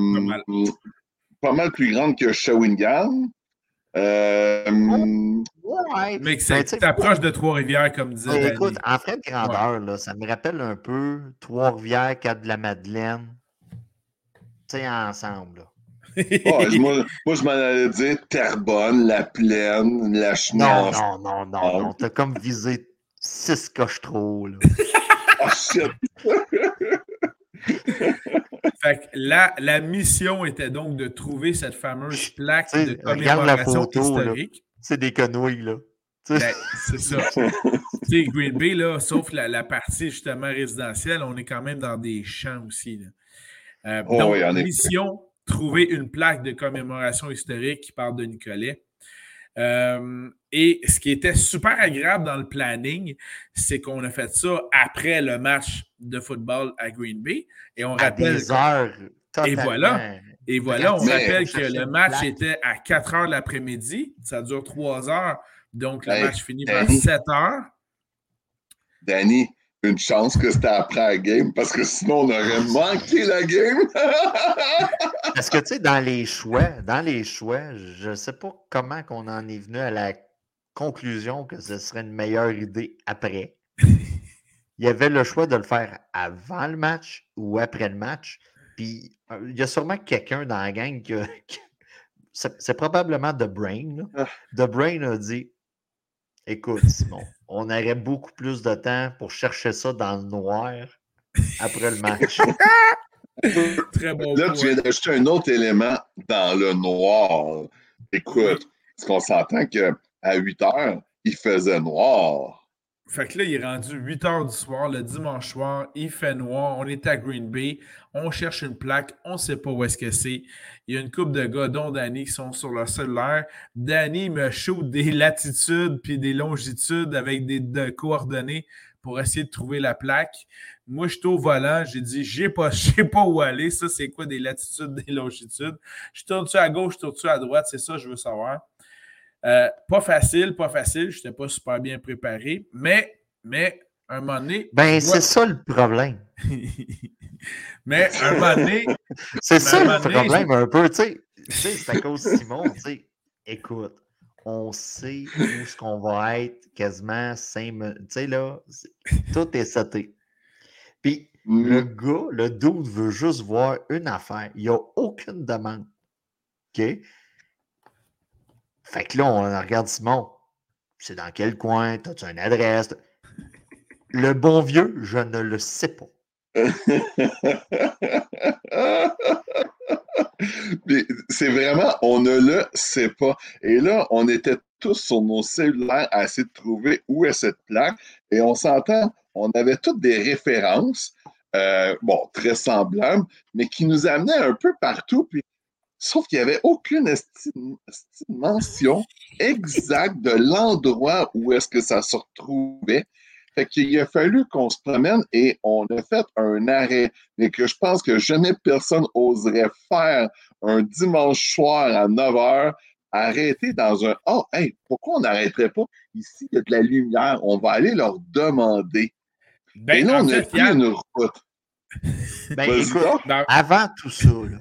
Speaker 2: pas, mal. plus grande que Shawinigan. Euh,
Speaker 1: Mais c'est ben, proche de Trois-Rivières, comme disait.
Speaker 3: Ben, écoute, en fait de grandeur, là, ça me rappelle un peu Trois-Rivières, Cap de la Madeleine. Tu sais, ensemble.
Speaker 2: Oh, moi, moi, je m'en allais dire Terrebonne, La Plaine, La
Speaker 3: Non,
Speaker 2: Chenance.
Speaker 3: non, non, non,
Speaker 2: Ah.
Speaker 3: non. T'as comme visé six coches trop, là.
Speaker 2: Oh shit!
Speaker 1: Fait que la, la mission était donc de trouver cette fameuse plaque de
Speaker 3: la
Speaker 1: commémoration historique.
Speaker 3: C'est des conouilles, là.
Speaker 1: Ben, c'est ça. tu Green Bay, là, sauf la, la partie justement résidentielle, on est quand même dans des champs aussi. là. Euh,
Speaker 2: Oh
Speaker 1: donc,
Speaker 2: oui, en effet.
Speaker 1: mission, trouver une plaque de commémoration historique qui parle de Nicolet. Euh, et ce qui était super agréable dans le planning, c'est qu'on a fait ça après le match de football à Green Bay. Et on
Speaker 3: à
Speaker 1: rappelle,
Speaker 3: des heures.
Speaker 1: Et voilà. et voilà, on rappelle que le match
Speaker 3: plaque.
Speaker 1: était à 4 heures l'après-midi. Ça dure 3 heures. Donc, le
Speaker 2: Hey,
Speaker 1: match finit vers
Speaker 2: Danny.
Speaker 1: 7 heures.
Speaker 2: Danny, une chance que c'était après la game, parce que sinon on aurait manqué la game.
Speaker 3: Parce que, tu sais, dans les choix, dans les choix, je ne sais pas comment qu'on en est venu à la conclusion que ce serait une meilleure idée après. Il y avait le choix de le faire avant le match ou après le match. Puis, euh, il y a sûrement quelqu'un dans la gang qui a- C'est probablement The Brain. là.
Speaker 2: Ah.
Speaker 3: The Brain a dit Écoute, Simon, on aurait beaucoup plus de temps pour chercher ça dans le noir après le match.
Speaker 1: Très bon
Speaker 2: Là,
Speaker 1: point.
Speaker 2: tu viens d'ajouter un autre élément dans le noir. Écoute, est-ce qu'on s'entend qu'à 8 heures, il faisait noir?
Speaker 1: Fait que là, il est rendu 8 heures du soir, le dimanche soir, il fait noir, on est à Green Bay, on cherche une plaque, on sait pas où est-ce que c'est. Il y a une couple de gars, dont Danny, qui sont sur leur cellulaire. Danny me shoot des latitudes puis des longitudes avec des de coordonnées pour essayer de trouver la plaque. Moi, je suis au volant, j'ai dit, j'ai pas, je sais pas où aller. Ça, c'est quoi des latitudes, des longitudes? Je tourne-tu à gauche, je tourne-tu à droite? C'est ça, je veux savoir. Euh, pas facile, pas facile. Je n'étais pas super bien préparé. Mais, mais, un moment donné.
Speaker 3: Ben, c'est ça le problème.
Speaker 1: mais, un moment donné,
Speaker 3: C'est ça le problème un peu, tu sais. Tu sais, c'est à cause de Simon, tu sais. Écoute, on sait où est-ce qu'on va être quasiment cinq minutes. Tu sais, là, tout est sauté. Puis le
Speaker 2: Mm.
Speaker 3: gars, le dude veut juste voir une affaire. Il n'y a aucune demande. OK? Fait que là, on regarde Simon. C'est dans quel coin? T'as-tu une adresse? Le bon vieux, je ne le sais pas.
Speaker 2: C'est vraiment, on ne le sait pas. Et là, on était tous sur nos cellulaires à essayer de trouver où est cette plaque. Et on s'entend, on avait toutes des références, euh, bon, très semblables, mais qui nous amenaient un peu partout. Sauf qu'il n'y avait aucune mention exacte de l'endroit où est-ce que ça se retrouvait. Fait qu'il a fallu qu'on se promène et on a fait un arrêt, mais que je pense que jamais personne oserait faire un dimanche soir à 9 h, arrêter dans un Oh, hey, pourquoi on n'arrêterait pas? Ici, il y a de la lumière, on va aller leur demander. et
Speaker 1: ben,
Speaker 2: là,
Speaker 1: en
Speaker 2: on a
Speaker 1: fait,
Speaker 2: pris une route.
Speaker 3: Ben,
Speaker 1: dans-
Speaker 3: Avant tout ça, là,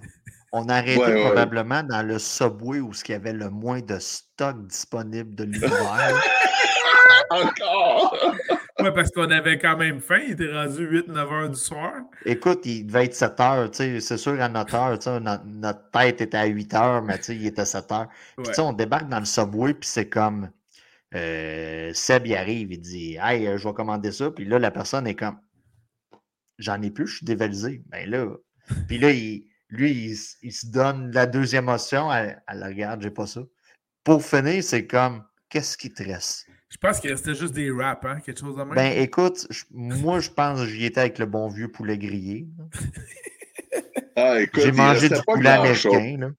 Speaker 3: on arrêtait
Speaker 2: Ouais, ouais, ouais.
Speaker 3: probablement dans le subway où il y avait le moins de stock disponible de l'univers.
Speaker 2: Encore!
Speaker 1: ouais, parce qu'on avait quand même faim. Il était rendu 8-9 heures du soir.
Speaker 3: Écoute, il devait être 7 heures. tu sais, C'est sûr, à notre heure, tu sais, notre, notre tête était à 8 heures, mais tu sais, il était 7 heures. Puis, tu
Speaker 1: Ouais.
Speaker 3: sais, on débarque dans le subway, puis c'est comme euh, Seb, il arrive, il dit Hey, euh, je vais commander ça. Puis là, la personne est comme J'en ai plus, je suis dévalisé. Ben là, puis là, il- lui, il, se donne la deuxième option. Elle, elle la regarde, j'ai pas ça. Pour finir, c'est comme Qu'est-ce qui te reste?
Speaker 1: Je pense qu'il restait juste des wraps, hein, quelque chose de même.
Speaker 3: Ben écoute, je- moi, je pense que j'y étais avec le bon vieux poulet grillé.
Speaker 2: Ah, écoute,
Speaker 3: J'ai mangé du poulet américain. Là.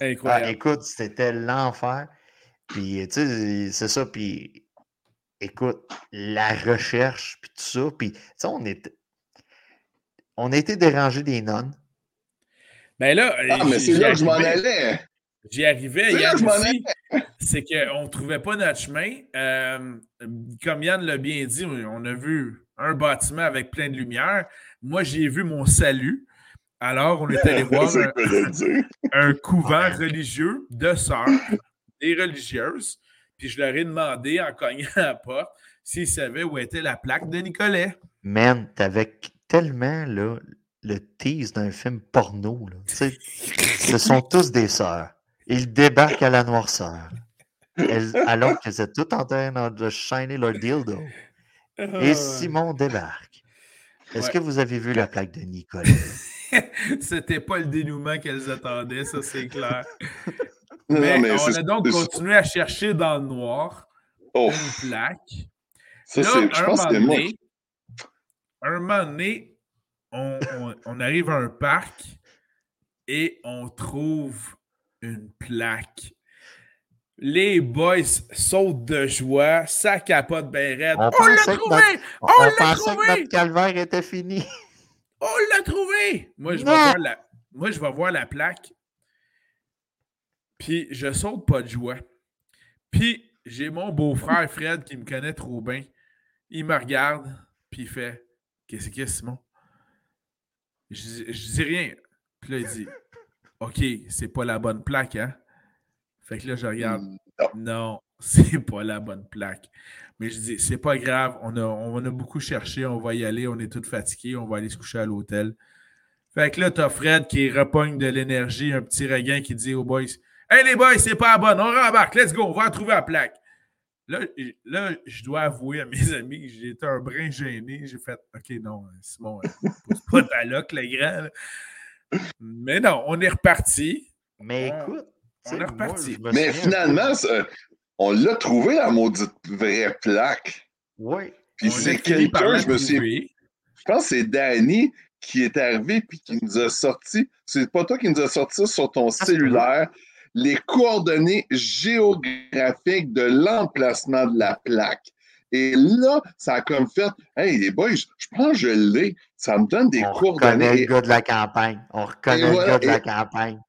Speaker 3: Ah,
Speaker 1: Incroyable.
Speaker 3: écoute, c'était l'enfer. Puis, tu sais, c'est ça. Puis, écoute, la recherche, puis tout ça. Puis, tu sais, on était. On a été dérangé des nonnes.
Speaker 1: Ben là,
Speaker 2: Ah, mais
Speaker 1: j'y-
Speaker 2: c'est là que
Speaker 1: j'y
Speaker 2: je m'en
Speaker 1: arrivais.
Speaker 2: allais.
Speaker 1: J'y arrivais,
Speaker 2: C'est là
Speaker 1: Yann
Speaker 2: que je m'en
Speaker 1: aussi. C'est qu'on ne trouvait pas notre chemin. Euh, comme Yann l'a bien dit, on a vu un bâtiment avec plein de lumière. Moi, j'ai vu mon salut. Alors, on est allé voir un couvent religieux de sœurs, des religieuses. Puis je leur ai demandé, en cognant à la porte, s'ils savaient où était la plaque de Nicolet.
Speaker 3: Man, t'avais tellement, là, le tease d'un film porno. Là. Ce sont tous des sœurs. Ils débarquent à la noirceur. Elles- alors qu'elles étaient toutes en train de shiner leur dildo. Et Simon débarque. Est-ce
Speaker 1: Ouais.
Speaker 3: que vous avez vu la plaque de Nicolas?
Speaker 1: C'était pas le dénouement qu'elles attendaient, ça c'est clair. Mais,
Speaker 2: non, mais
Speaker 1: on a donc continué à chercher dans le noir
Speaker 2: Oh,
Speaker 1: une plaque.
Speaker 2: ça,
Speaker 1: Là,
Speaker 2: c'est, je
Speaker 1: un
Speaker 2: pense que moi.
Speaker 1: Un moment donné, on, on- on arrive à un parc et on trouve une plaque. Les boys sautent de joie, ça capote bien raide.
Speaker 3: On
Speaker 1: On, l'a trouvé!
Speaker 3: notre-
Speaker 1: On, l'a trouvé!
Speaker 3: que notre calvaire était fini.
Speaker 1: On l'a trouvé! Moi, je vais voir la, moi, je vais voir la plaque. Puis, je saute pas de joie. Puis, j'ai mon beau-frère Fred qui me connaît trop bien. Il me regarde, puis il fait Qu'est-ce qu'il y a, Simon? Je, dis- je dis rien. Puis là, il dit OK, c'est pas la bonne plaque, hein? Fait que là, je regarde.
Speaker 2: Non.
Speaker 1: Non, c'est pas la bonne plaque. Mais je dis, c'est pas grave, on a, on a beaucoup cherché, on va y aller, on est tous fatigués, on va aller se coucher à l'hôtel. Fait que là, t'as Fred qui repogne de l'énergie, un petit regain qui dit aux boys Hey les boys, c'est pas la bonne, on rembarque, let's go, on va retrouver la plaque. Là, là, je dois avouer à mes amis que j'ai été un brin gêné. J'ai fait OK, non, Simon, euh, pose pas ta loque, le grand. là. Mais non, on est reparti.
Speaker 3: Mais
Speaker 1: On-
Speaker 3: écoute,
Speaker 1: on est reparti.
Speaker 3: moi,
Speaker 2: Mais finalement, ça- on l'a trouvé, la maudite vraie plaque.
Speaker 3: Oui.
Speaker 2: Puis c'est quelqu'un, je me suis. Je pense que c'est Danny qui est arrivé puis qui nous a sorti. C'est pas toi qui nous a sorti sur ton
Speaker 3: peut.
Speaker 2: cellulaire les coordonnées géographiques de l'emplacement de la plaque. Et là, ça a comme fait Hey, les boys, je je pense que je l'ai. Ça me donne des
Speaker 3: On reconnaît
Speaker 2: coordonnées.
Speaker 3: le gars de la campagne. On reconnaît le
Speaker 2: voilà,
Speaker 3: gars de la campagne.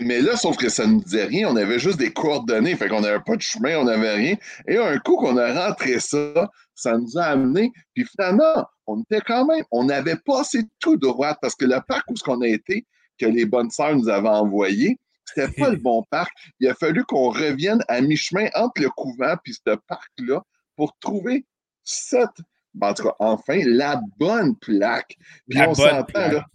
Speaker 2: Mais là, sauf que ça ne nous disait rien. On avait juste des coordonnées. Fait qu'on n'avait pas de chemin, on n'avait rien. Et un coup qu'on a rentré ça, ça nous a amené. Puis finalement, on était quand même, on avait passé tout droit parce que le parc où ce qu'on a été, que les bonnes sœurs nous avaient envoyé, c'était pas le bon parc. Il a fallu qu'on revienne à mi-chemin entre le couvent puis ce parc-là pour trouver cette, ben, en tout cas, enfin, la bonne plaque. Puis
Speaker 1: La
Speaker 2: on s'entend,
Speaker 1: plaque.
Speaker 2: là.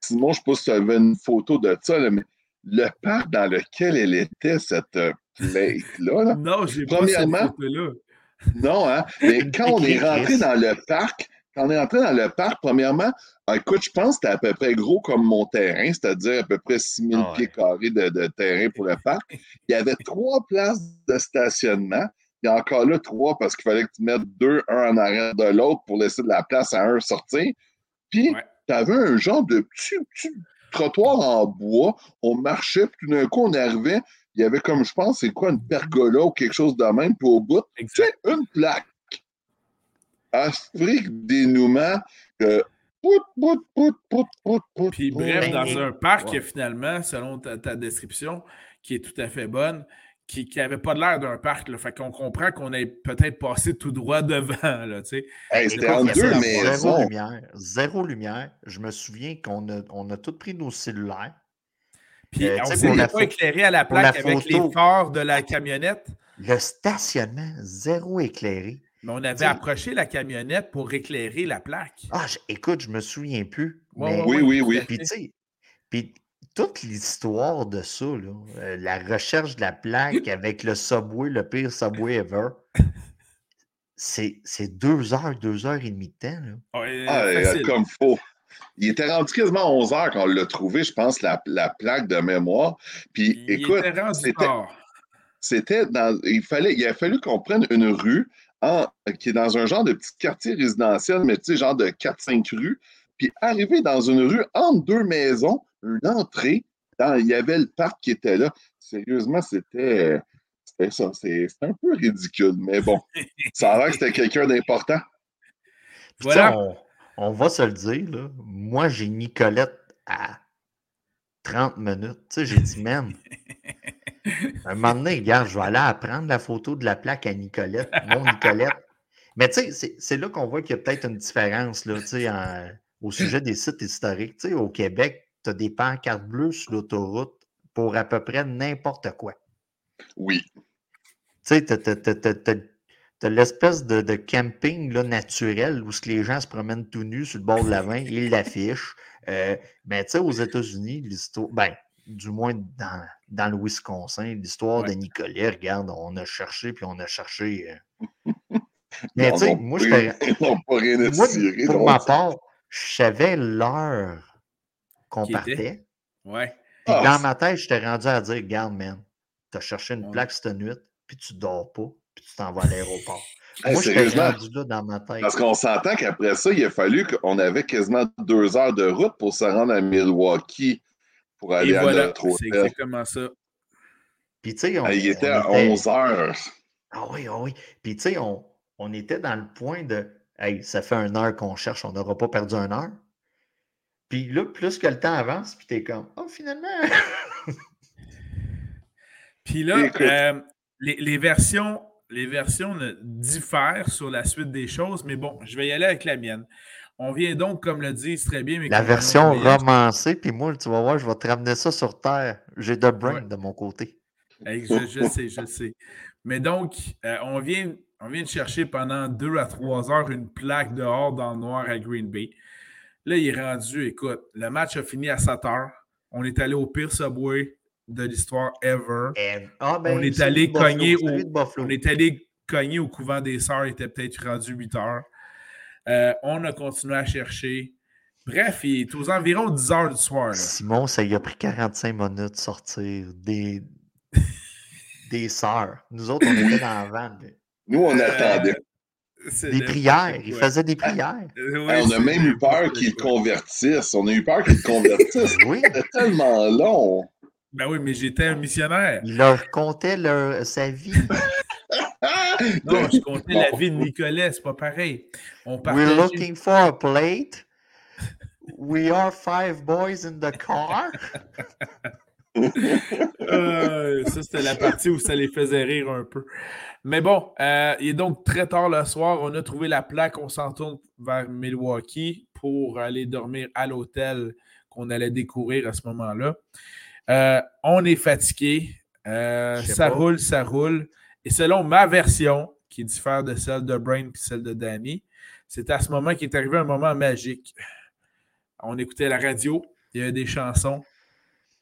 Speaker 2: Simon, je ne sais pas si tu avais une photo de ça, là, mais le parc dans lequel elle était, cette euh, plate-là, là,
Speaker 1: Non, j'ai pas cette photo-là.
Speaker 2: non, hein? Mais quand on est rentré dans le parc, on est rentré dans le parc, premièrement, ah, écoute, je pense que c'était à peu près gros comme mon terrain, c'est-à-dire à peu près 6000
Speaker 3: Ah ouais.
Speaker 2: pieds carrés de, de terrain pour le parc. Il y avait trois places de stationnement. Il y a encore là trois parce qu'il fallait que tu mettes deux, un en arrière de l'autre pour laisser de la place à un sortir. Puis,
Speaker 1: Ouais.
Speaker 2: tu avais un genre de petit, petit trottoir en bois. On marchait, puis tout d'un coup, on arrivait. Il y avait comme, je pense, c'est quoi, une pergola ou quelque chose de même, puis au bout, tu sais, une plaque. Afrique dénouement. Euh, pout, pout, pout, pout, pout, pout,
Speaker 1: Puis bref,
Speaker 3: Ben,
Speaker 1: dans
Speaker 3: et-
Speaker 1: un parc,
Speaker 3: ouais.
Speaker 1: finalement, selon ta, ta description, qui est tout à fait bonne, qui n'avait pas l'air d'un parc. Là. Fait qu'on comprend qu'on ait peut-être passé tout droit devant. Là, tu sais.
Speaker 2: Hey, C'était en deux
Speaker 3: Zéro
Speaker 2: maisons.
Speaker 3: lumière. Zéro lumière. Je me souviens qu'on a, on a tous pris nos cellulaires.
Speaker 1: Puis
Speaker 3: Euh,
Speaker 1: on
Speaker 3: la
Speaker 1: pas éclairé à la plaque avec
Speaker 3: photo.
Speaker 1: les phares de la camionnette.
Speaker 3: Le stationnement, zéro éclairé.
Speaker 1: Mais on avait
Speaker 3: T'sais-
Speaker 1: approché la camionnette pour éclairer la plaque.
Speaker 3: Ah, je- écoute, je me souviens plus.
Speaker 1: Ouais,
Speaker 3: mais-
Speaker 1: ouais,
Speaker 2: Oui, oui, oui.
Speaker 3: Puis, tu sais, puis toute l'histoire de ça, là, euh, la recherche de la plaque avec le Subway, le pire Subway ever, c'est c'est deux heures, deux heures et demie de temps. Là.
Speaker 1: Ouais,
Speaker 2: Ah, euh, comme faux. Il était rendu quasiment à 11 heures quand on l'a trouvé, je pense, la, la plaque de mémoire. Puis,
Speaker 1: Il
Speaker 2: écoute, c'était- dans. Il, fallait, il a fallu qu'on prenne une rue en- qui est dans un genre de petit quartier résidentiel, mais tu sais, genre de 4-5 rues. Puis arriver dans une rue entre deux maisons, une entrée, dans- il y avait le parc qui était là. Sérieusement, c'était. C'était ça. C'est un peu ridicule, mais bon. Ça a l'air que c'était quelqu'un d'important.
Speaker 3: Puis, tu sais,
Speaker 1: Voilà.
Speaker 3: On, on va se le dire, là, moi, j'ai Nicolette à 30 minutes. Tu sais, j'ai dit, man, un moment donné, regarde, je vais aller apprendre la photo de la plaque à Nicolette, mon Nicolette. Mais tu sais, c'est- là qu'on voit qu'il y a peut-être une différence là, tu en- au sujet des sites historiques. Tu sais, au Québec, tu as des pancartes bleues sur l'autoroute pour à peu près n'importe quoi.
Speaker 2: Oui.
Speaker 3: Tu sais, t'as- T'as l'espèce de, de camping là, naturel où ce que les gens se promènent tout nus sur le bord de la main, ils l'affichent. Euh, mais tu sais, aux États-Unis, l'histoire, ben, du moins dans, dans le Wisconsin, l'histoire
Speaker 1: Ouais.
Speaker 3: de Nicolet, regarde, on a cherché, puis on a cherché. euh. Mais tu sais, moi,
Speaker 2: à
Speaker 3: moi,
Speaker 2: tirer.
Speaker 3: pour ma part, je savais l'heure qu'on
Speaker 1: était?
Speaker 3: partait.
Speaker 1: Ouais.
Speaker 3: Puis
Speaker 2: Ah,
Speaker 3: dans ma tête, j'étais rendu à dire, regarde, man, t'as cherché une
Speaker 1: Ouais.
Speaker 3: plaque cette nuit, puis tu dors pas, puis tu t'en vas à l'aéroport.
Speaker 2: Hey,
Speaker 3: Moi,
Speaker 2: sérieusement,
Speaker 3: rendu là dans ma tête.
Speaker 2: Parce qu'on s'entend qu'après ça, il a fallu qu'on avait quasiment deux heures de route pour se rendre à Milwaukee pour aller
Speaker 1: Et
Speaker 2: à
Speaker 1: voilà,
Speaker 2: notre
Speaker 1: c'est exactement ça.
Speaker 3: Puis tu sais, on,
Speaker 2: Ah, il était
Speaker 3: on
Speaker 2: à
Speaker 3: était-
Speaker 2: 11 heures.
Speaker 3: Ah oui, ah oui. Puis tu sais, on, on était dans le point de Hey, ça fait une heure qu'on cherche, on n'aura pas perdu une heure. Puis là, plus que le temps avance, puis t'es comme Oh, finalement!
Speaker 1: Puis là, euh, les, les versions, les versions diffèrent sur la suite des choses, mais bon, je vais y aller avec la mienne. On vient donc, comme le disent très bien mes
Speaker 3: La version romancée, puis moi, tu vas voir, je vais te ramener ça sur Terre. J'ai de brain
Speaker 1: Ouais.
Speaker 3: de mon côté.
Speaker 1: Je, je sais, je sais. Mais donc, euh, on, vient, on vient de chercher pendant deux à trois heures une plaque dehors dans le noir à Green Bay. Là, il est rendu, écoute, le match a fini à 7 heures. On est allé au pire subway de l'histoire ever.
Speaker 3: Ah,
Speaker 1: On est allé cogner au-. On est allé cogner au couvent des Sœurs, il était peut-être rendu 8 heures. Euh, on a continué à chercher. Bref, il est aux environs 10 heures du soir. là.
Speaker 3: Simon, ça y a pris 45 minutes de sortir des, des sœurs. Nous autres, on était dans la van. là.
Speaker 2: Nous, on
Speaker 1: Euh,
Speaker 2: attendait.
Speaker 1: c'est
Speaker 3: Des
Speaker 1: n'importe
Speaker 3: prières. Ils
Speaker 1: quoi.
Speaker 3: faisaient des prières.
Speaker 1: Euh, oui,
Speaker 2: Hey, on a
Speaker 1: c'est
Speaker 2: même eu peur
Speaker 1: n'importe
Speaker 2: qu'ils le
Speaker 1: quoi.
Speaker 2: convertissent. On a eu peur qu'ils le convertissent.
Speaker 3: Oui.
Speaker 2: C'était tellement long.
Speaker 1: Ben oui, mais j'étais un missionnaire.
Speaker 3: Il leur comptait leur, sa vie.
Speaker 1: Non, je comptais la vie de Nicolas, c'est pas pareil. On
Speaker 3: We're looking for a plate. We are five boys in the car.
Speaker 1: Euh, ça, c'était la partie où ça les faisait rire un peu. Mais bon, euh, il est donc très tard le soir. On a trouvé la plaque. On s'en tourne vers Milwaukee pour aller dormir à l'hôtel qu'on allait découvrir à ce moment-là. Euh, on est fatigué. Ça
Speaker 3: pas.
Speaker 1: roule, ça roule. Et selon ma version, qui diffère de celle de Brain et celle de Danny, c'est à ce moment qu'est arrivé un moment magique. On écoutait la radio, il y avait des chansons,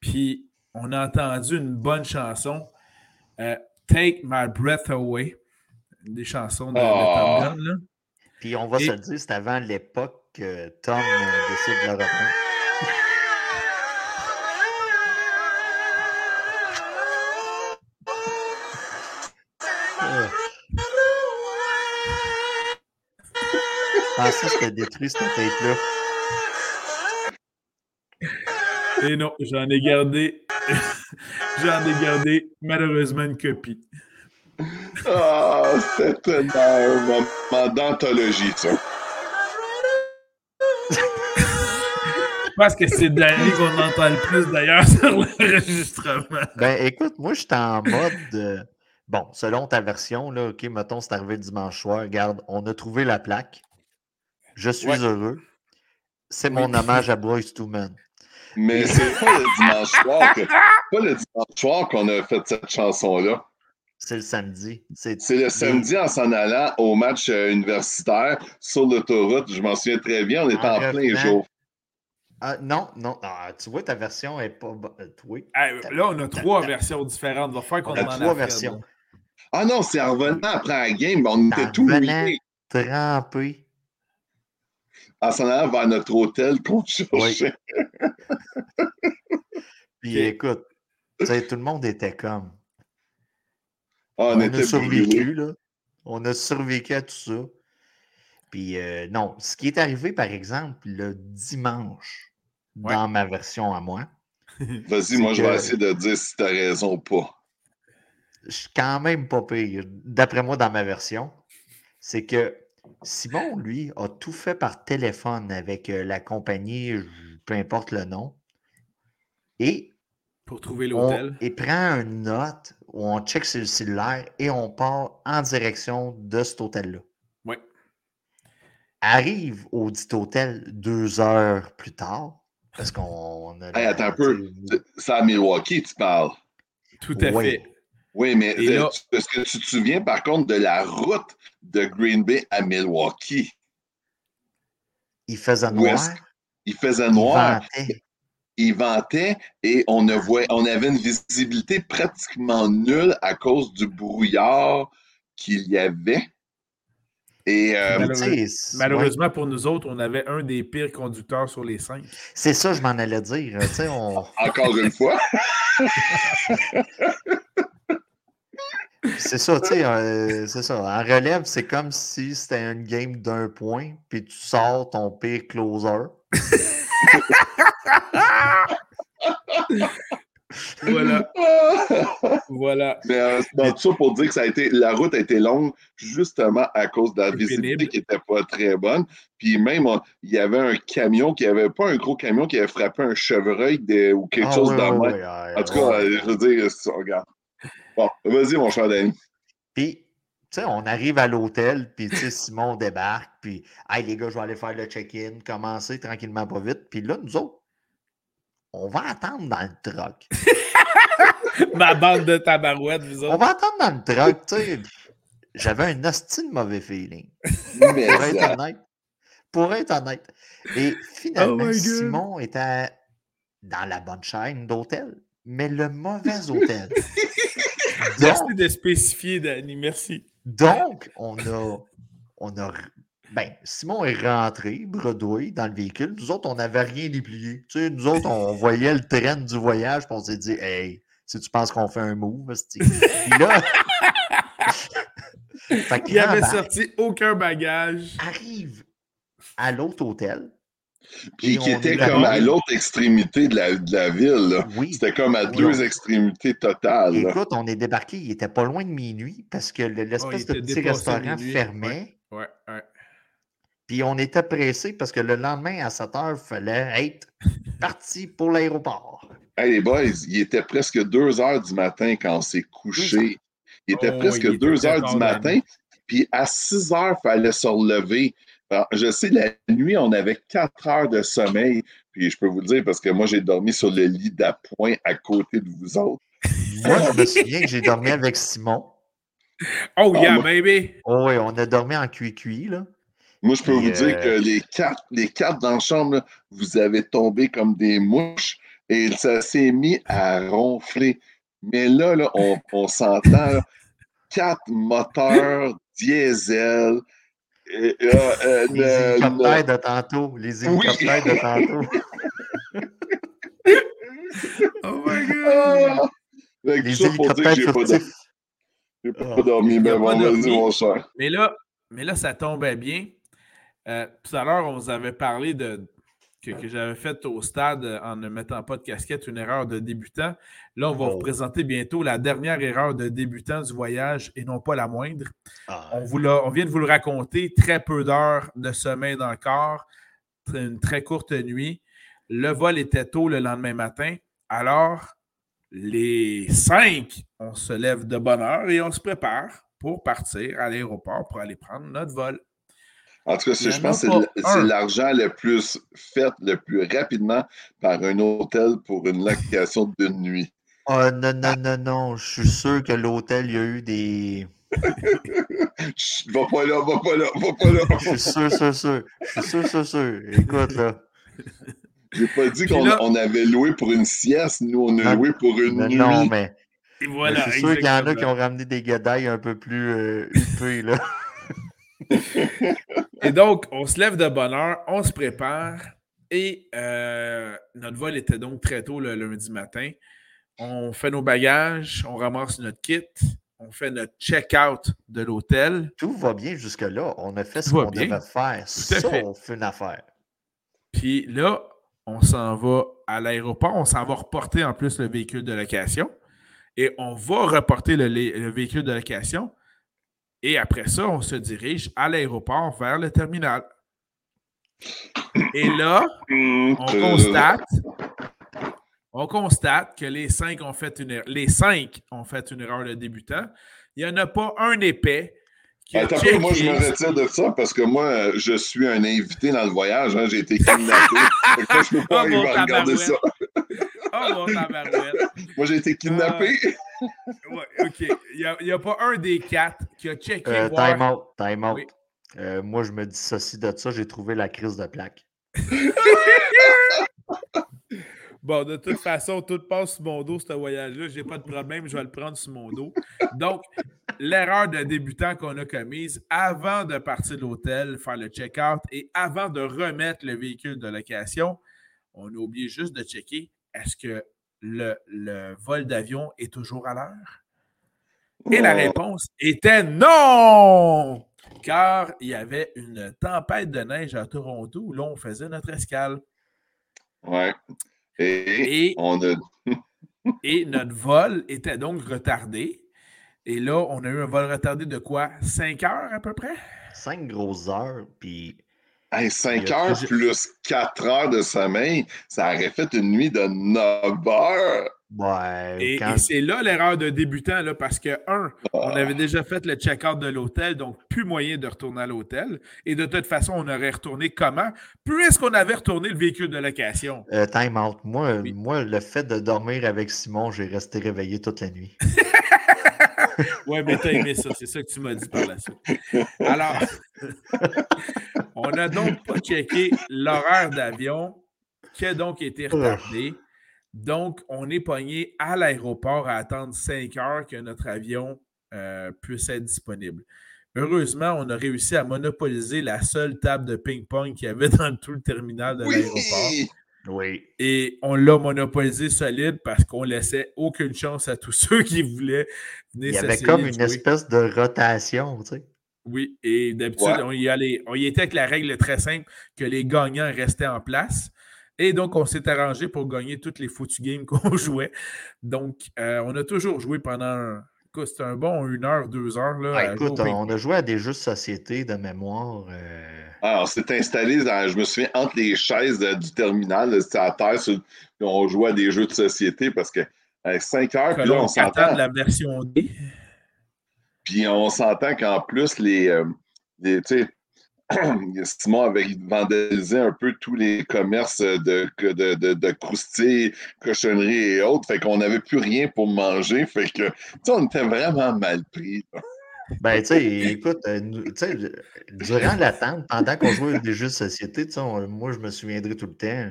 Speaker 1: puis on a entendu une bonne chanson, euh, Take My Breath Away, une des chansons de, de
Speaker 2: Oh.
Speaker 1: Tom Gunn, là.
Speaker 3: Puis on va
Speaker 1: Et-
Speaker 3: se le dire, c'est avant l'époque que Tom décide de le reprendre. Je pensais que c'était détruit cette tape-là.
Speaker 1: Et non, j'en ai gardé, j'en ai gardé malheureusement une copie.
Speaker 2: Ah, c'était un moment d'anthologie, ça.
Speaker 1: Je pense que c'est Danny qu'on entend le plus d'ailleurs sur l'enregistrement.
Speaker 3: Ben écoute, moi j'étais en mode euh, bon, selon ta version, là, ok, mettons, c'est arrivé dimanche soir, regarde, on a trouvé la plaque. Je suis
Speaker 1: Ouais.
Speaker 3: heureux. C'est mon hommage à Boys to Men.
Speaker 2: Mais c'est pas le dimanche soir que- pas le dimanche soir qu'on a fait cette chanson-là.
Speaker 3: C'est le samedi. C'est
Speaker 2: le samedi en s'en allant au match euh, universitaire sur l'autoroute. Je m'en souviens très bien. On était
Speaker 3: En
Speaker 2: en, plein
Speaker 3: revenant.
Speaker 2: jour.
Speaker 3: Ah, non, non. ah, tu vois, ta version est pas. bo- euh, oui.
Speaker 1: Hey, là, on a trois versions différentes. Va faire qu'on
Speaker 3: On a
Speaker 1: en
Speaker 3: trois versions.
Speaker 2: Ah non, c'est en revenant après la game. On était
Speaker 3: revenant.
Speaker 2: mouillés.
Speaker 3: Trempé.
Speaker 2: En s'en allant vers notre hôtel qu'on cherchait.
Speaker 3: Puis écoute, tu sais, tout le monde était comme.
Speaker 2: Ah, on,
Speaker 3: on a
Speaker 2: était
Speaker 3: survécu, là. On a survécu à tout ça. Puis euh, non, ce qui est arrivé, par exemple, le dimanche,
Speaker 1: Ouais.
Speaker 3: dans ma version à moi,
Speaker 2: Vas-y, moi, je vais essayer de dire si t'as raison ou pas.
Speaker 3: je suis quand même pas pire. D'après moi, dans ma version, c'est que Simon, lui, a tout fait par téléphone avec euh, la compagnie, peu importe le nom, et
Speaker 1: Pour trouver l'hôtel.
Speaker 3: et prend une note où on check sur le cellulaire et on part en direction de cet hôtel-là.
Speaker 1: Oui.
Speaker 3: Arrive au dit hôtel deux heures plus tard, parce qu'on a.
Speaker 2: Hey, attends un peu. C'est à Milwaukee, tu parles.
Speaker 1: Tout à
Speaker 3: Ouais.
Speaker 1: fait.
Speaker 2: Oui, mais
Speaker 1: là-
Speaker 2: est-ce que tu te souviens par contre de la route de Green Bay à Milwaukee?
Speaker 3: Il faisait noir.
Speaker 2: Il faisait
Speaker 3: il
Speaker 2: noir,
Speaker 3: ventait.
Speaker 2: il ventait et on, ne voit, on avait une visibilité pratiquement nulle à cause du brouillard qu'il y avait. Et euh,
Speaker 3: ouais.
Speaker 1: Malheureusement pour nous autres, on avait un des pires conducteurs sur les cinq.
Speaker 3: C'est ça, je m'en allais dire. Tu sais, on...
Speaker 2: encore une fois,
Speaker 3: C'est ça, tu sais, euh, c'est ça. En relève, c'est comme si c'était une game d'un point, puis tu sors ton pire closer.
Speaker 1: Voilà, voilà.
Speaker 2: Mais euh, dans tout ça pour dire que ça a été, la route a été longue justement à cause de la
Speaker 1: C'est
Speaker 2: visibilité
Speaker 1: pénible.
Speaker 2: qui n'était pas très bonne. Puis même, il y avait un camion qui avait pas un gros camion qui avait frappé un chevreuil de- ou quelque
Speaker 3: Ah,
Speaker 2: chose
Speaker 3: ouais,
Speaker 2: dans
Speaker 3: ouais,
Speaker 2: En tout cas, je veux dire, c'est- regarde. Bon, vas-y, mon cher Danny.
Speaker 3: Puis, tu sais, on arrive à l'hôtel, puis tu sais, Simon débarque, puis hey les gars, je vais aller faire le check-in, commencer tranquillement pas vite. Puis là, nous autres, on va attendre dans le truck.
Speaker 1: Ma bande de tabarouettes, vous
Speaker 3: On
Speaker 1: autres.
Speaker 3: va attendre dans le truck, tu sais. J'avais un hostie de mauvais feeling.
Speaker 2: Mais
Speaker 3: Pour être honnête. Pour être honnête. Et finalement,
Speaker 1: Oh.
Speaker 3: Simon était dans la bonne chaîne d'hôtel, mais le mauvais hôtel.
Speaker 1: Merci
Speaker 3: Donc,
Speaker 1: de spécifier, Danny. Merci.
Speaker 3: donc, on a, on a. Ben, Simon est rentré, bredouille, dans le véhicule. Nous autres, on n'avait rien déplié. Tu sais, nous autres, on voyait le train du voyage, puis on s'est dit, hey, si tu penses qu'on fait un move. Puis là. fait qu'il
Speaker 1: Il avait
Speaker 3: embarque,
Speaker 1: sorti aucun bagage.
Speaker 3: arrive à l'autre hôtel.
Speaker 2: Puis
Speaker 3: Et
Speaker 2: qui était comme à l'autre extrémité de la, de la ville.
Speaker 3: Oui.
Speaker 2: C'était comme à
Speaker 3: Oui,
Speaker 2: deux
Speaker 3: on-
Speaker 2: extrémités totales.
Speaker 3: Écoute, on est débarqué, il était pas loin de minuit parce que
Speaker 1: Oh,
Speaker 3: l'espèce de petit restaurant fermait.
Speaker 1: Ouais, ouais.
Speaker 3: Puis on était pressé parce que le lendemain à 7 heures, il fallait être parti pour l'aéroport.
Speaker 2: Hey les boys, il était presque 2 heures du matin quand on s'est couché. Il était
Speaker 1: Oh,
Speaker 2: presque
Speaker 1: il était
Speaker 2: 2
Speaker 1: très
Speaker 2: heures du matin. Puis à 6 heures, il fallait se relever. Alors, je sais, la nuit, on avait 4 heures de sommeil. Puis je peux vous le dire parce que moi, j'ai dormi sur le lit d'appoint à côté de vous autres.
Speaker 3: Moi, je me souviens que j'ai dormi avec Simon.
Speaker 1: Oh, yeah,
Speaker 2: moi-
Speaker 1: baby!
Speaker 3: Oh oui, on a dormi en cuit-cuit, là.
Speaker 2: Moi, je peux vous dire
Speaker 3: euh,
Speaker 2: que les quatre, les quatre dans la chambre, là, vous avez tombé comme des mouches et ça s'est mis à ronfler. Mais là, là on, on s'entend quatre moteurs diesel. Euh, euh,
Speaker 3: Les
Speaker 2: le-
Speaker 3: hélicoptères de tantôt. Les hélicoptères de tantôt.
Speaker 1: Oh my god!
Speaker 2: Ah! Fait que
Speaker 3: Les hélicoptères
Speaker 2: pas,
Speaker 3: furtifs.
Speaker 2: j'ai pas
Speaker 3: Ah.
Speaker 2: dormi. Mais
Speaker 1: pas
Speaker 2: bon, vas-y, mon cher.
Speaker 1: Mais là, mais là, ça tombait bien. Euh, tout à l'heure, on vous avait parlé de que, que j'avais fait au stade euh, en ne mettant pas de casquette, une erreur de débutant. Là, on va
Speaker 3: Oh.
Speaker 1: vous présenter bientôt la dernière erreur de débutant du voyage et non pas la moindre.
Speaker 3: Ah,
Speaker 1: On, vous on vient de vous le raconter. Très peu d'heures de sommeil dans le corps, une très courte nuit. Le vol était tôt le lendemain matin. Alors, les cinq, on se lève de bonne heure et on se prépare pour partir à l'aéroport pour aller prendre notre vol.
Speaker 2: En tout cas, je
Speaker 1: en
Speaker 2: pense que c'est l'argent le plus fait le plus rapidement par un hôtel pour une location d'une nuit.
Speaker 3: Ah, non, non, non, non. Je suis sûr que l'hôtel, il y a eu des.
Speaker 2: Chut, va pas là, va pas là, va pas là.
Speaker 3: Je suis sûr, sûr, sûr. Je suis sûr, sûr, sûr. Écoute, là.
Speaker 2: J'ai pas dit qu'on
Speaker 1: là-
Speaker 2: on avait loué pour une sieste, nous on a
Speaker 3: Non,
Speaker 2: loué pour une
Speaker 3: Non,
Speaker 2: nuit.
Speaker 3: non, mais,
Speaker 1: Et
Speaker 3: mais je suis sûr qu'il y en a qui ont ramené des gadailles un peu plus euh, huppées, là.
Speaker 1: Et donc, on se lève de bonne heure, on se prépare et euh, notre vol était donc très tôt le lundi matin. On fait nos bagages, on ramasse notre kit, on fait notre check-out de l'hôtel.
Speaker 3: Tout va bien jusque-là. On a fait ce
Speaker 1: Tout
Speaker 3: qu'on devait faire. Sauf une affaire.
Speaker 1: Puis là, on s'en va à l'aéroport, on s'en va reporter en plus le véhicule de location et on va reporter le, le véhicule de location. Et après ça, on se dirige à l'aéroport vers le terminal. Et là, on constate, on constate que les cinq ont fait une erreur. Les cinq ont fait une erreur de débutant. Il n'y en a pas un épais
Speaker 2: Attends peu, moi je me retire de ça parce que moi je suis un invité dans le voyage, hein, j'ai été kidnappé. Je peux pas
Speaker 1: Oh,
Speaker 2: arriver à regarder ça.
Speaker 1: Oh, mon tabarouette.
Speaker 2: Moi j'ai été kidnappé.
Speaker 1: Ouais, OK. Il n'y a, pas un des quatre qui a checké.
Speaker 3: Euh,
Speaker 1: voir...
Speaker 3: Time out, time out. Euh, moi, je me dissocie de ça. J'ai trouvé la crise de plaque.
Speaker 1: Bon, de toute façon, tout passe sur mon dos, ce voyage-là. J'ai pas de problème, je vais le prendre sur mon dos. Donc, l'erreur de débutant qu'on a commise avant de partir de l'hôtel, faire le check-out et avant de remettre le véhicule de location, on a oublié juste de checker est-ce que le, le vol d'avion est toujours à l'heure? Et la réponse était non! Car il y avait une tempête de neige à Toronto où l'on faisait notre escale.
Speaker 2: Ouais. Et, on a...
Speaker 1: et notre vol était donc retardé. Et là, on a eu un vol retardé de quoi? Cinq heures à peu près?
Speaker 3: Cinq grosses heures, puis...
Speaker 2: Hey, 5 heures plus 4 heures de sommeil, ça aurait fait une nuit de 9 heures.
Speaker 3: Ouais,
Speaker 1: et, c'est là l'erreur de débutant, là, parce que, un, on avait déjà fait le check-out de l'hôtel, donc plus moyen de retourner à l'hôtel. Et de toute façon, on aurait retourné comment? Puisqu'on avait retourné le véhicule de location.
Speaker 3: Euh, time out. Moi, moi, le fait de dormir avec Simon, j'ai resté réveillé toute la nuit.
Speaker 1: ouais, mais t'as aimé ça, c'est ça que tu m'as dit par la suite. Alors, on n'a donc pas checké l'horaire d'avion qui a donc été retardé. Donc, on est pogné à l'aéroport à attendre 5 heures que notre avion euh, puisse être disponible. Heureusement, on a réussi à monopoliser la seule table de ping-pong qu'il y avait dans tout le terminal de l'aéroport.
Speaker 3: Oui.
Speaker 1: Et on l'a monopolisé solide parce qu'on laissait aucune chance à tous ceux qui voulaient
Speaker 3: venir Il y avait comme une espèce de rotation, tu sais.
Speaker 1: Oui, et d'habitude, on, y allait, on y était avec la règle très simple que les gagnants restaient en place. Et donc, on s'est arrangé pour gagner toutes les foutues games qu'on jouait. Donc, euh, on a toujours joué pendant. C'était un bon une heure, deux heures. Là,
Speaker 3: écoute, on a joué à des jeux de société de mémoire. Euh...
Speaker 2: Alors, on s'est installé, je me souviens, entre les chaises du terminal, c'était à terre, on jouait à des jeux de société parce que à 5 heures, puis là, on s'entend.
Speaker 1: la version D.
Speaker 2: Puis on s'entend qu'en plus, les, euh, tu sais, Simon avait vandalisé un peu tous les commerces de, de, de, de croustilles, cochonneries et autres. Fait qu'on n'avait plus rien pour manger. Fait que, tu on était vraiment mal pris.
Speaker 3: Ben, tu sais, écoute, euh, durant l'attente, pendant qu'on jouait des jeux de société, moi, je me souviendrai tout le temps.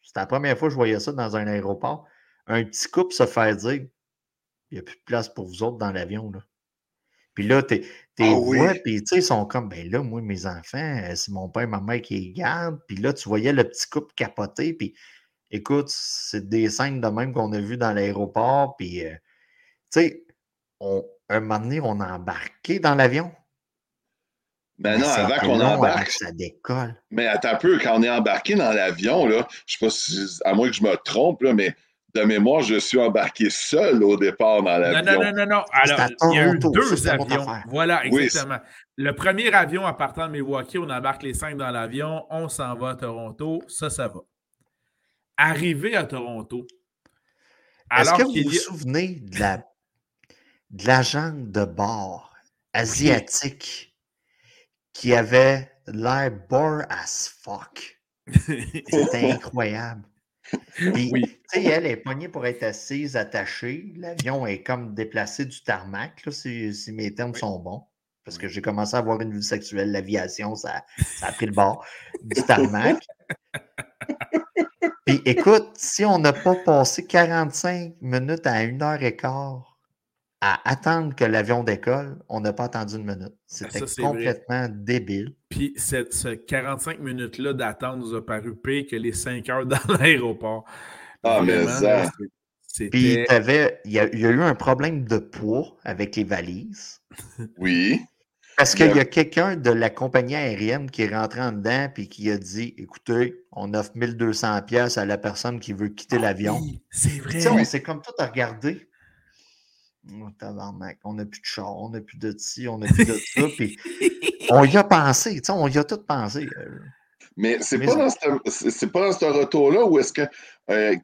Speaker 3: C'était la première fois que je voyais ça dans un aéroport. Un petit couple se faire dire il n'y a plus de place pour vous autres dans l'avion. Puis là, tu Tes ah puis tu sais, ils sont comme, ben là, moi, mes enfants, euh, c'est mon père et ma mère qui les gardent. Puis là, tu voyais le petit couple capoter. Puis écoute, c'est des scènes de même qu'on a vues dans l'aéroport. Puis, euh, tu sais, un moment donné, on a embarqué dans l'avion.
Speaker 2: Ben non, avant qu'on embarque.
Speaker 3: Ça décolle.
Speaker 2: Mais attends un peu, quand on est embarqué dans l'avion, là, je sais pas si, à moins que je me trompe, là, mais de mémoire, je suis embarqué seul au départ dans l'avion.
Speaker 1: Non, non, non, non, Alors, il y a eu deux avions. Voilà, exactement. Le premier avion en partant de Milwaukee, on embarque les cinq dans l'avion, on s'en va à Toronto, ça, ça va. Arrivé à Toronto.
Speaker 3: Est-ce que vous vous souvenez de la de l'agent de bord asiatique qui avait l'air bore as fuck? C'était incroyable oui. elle est poignée pour être assise, attachée. L'avion est comme déplacé du tarmac, là, si, mes termes sont bons. Parce que j'ai commencé à avoir une vie sexuelle. L'aviation, ça, ça, a pris le bord du tarmac. Puis écoute, si on n'a pas passé 45 minutes à une heure et quart à attendre que l'avion décolle, on n'a pas attendu une minute. Ah, C'était complètement débile.
Speaker 1: Puis cette, ce 45 minutes-là d'attente nous a paru pire que les 5 heures dans l'aéroport.
Speaker 2: Ah, mais ça.
Speaker 3: Puis il y, a, eu un problème de poids avec les valises.
Speaker 2: Oui.
Speaker 3: Parce qu'il y a quelqu'un de la compagnie aérienne qui est rentré en dedans et qui a dit Écoutez, on offre 1200 pièces à la personne qui veut quitter ah l'avion.
Speaker 1: c'est vrai.
Speaker 3: C'est comme tout à regarder. Oh, on n'a plus de char, on n'a plus de ci, on n'a plus de ça. Puis on y a pensé, on y a tout pensé. Euh.
Speaker 2: Mais c'est pas, dans ce, pas dans ce retour-là où est-ce que, euh,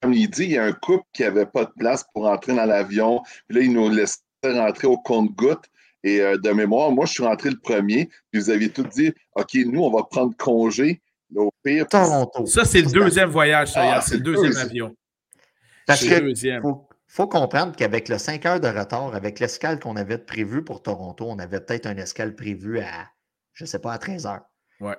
Speaker 2: comme il dit, il y a un couple qui n'avait pas de place pour entrer dans l'avion. Puis là, il nous laissait rentrer au compte-goutte. Et euh, de mémoire, moi, je suis rentré le premier. Puis vous aviez tout dit, OK, nous, on va prendre congé. au pire.
Speaker 1: Ça, c'est le deuxième voyage, ça. Ah, c'est le deuxième avion.
Speaker 3: Parce que, deuxième faut comprendre qu'avec le 5 heures de retard, avec l'escale qu'on avait prévue pour Toronto, on avait peut-être un escale prévu à, je ne sais pas, à 13 heures.
Speaker 1: Ouais.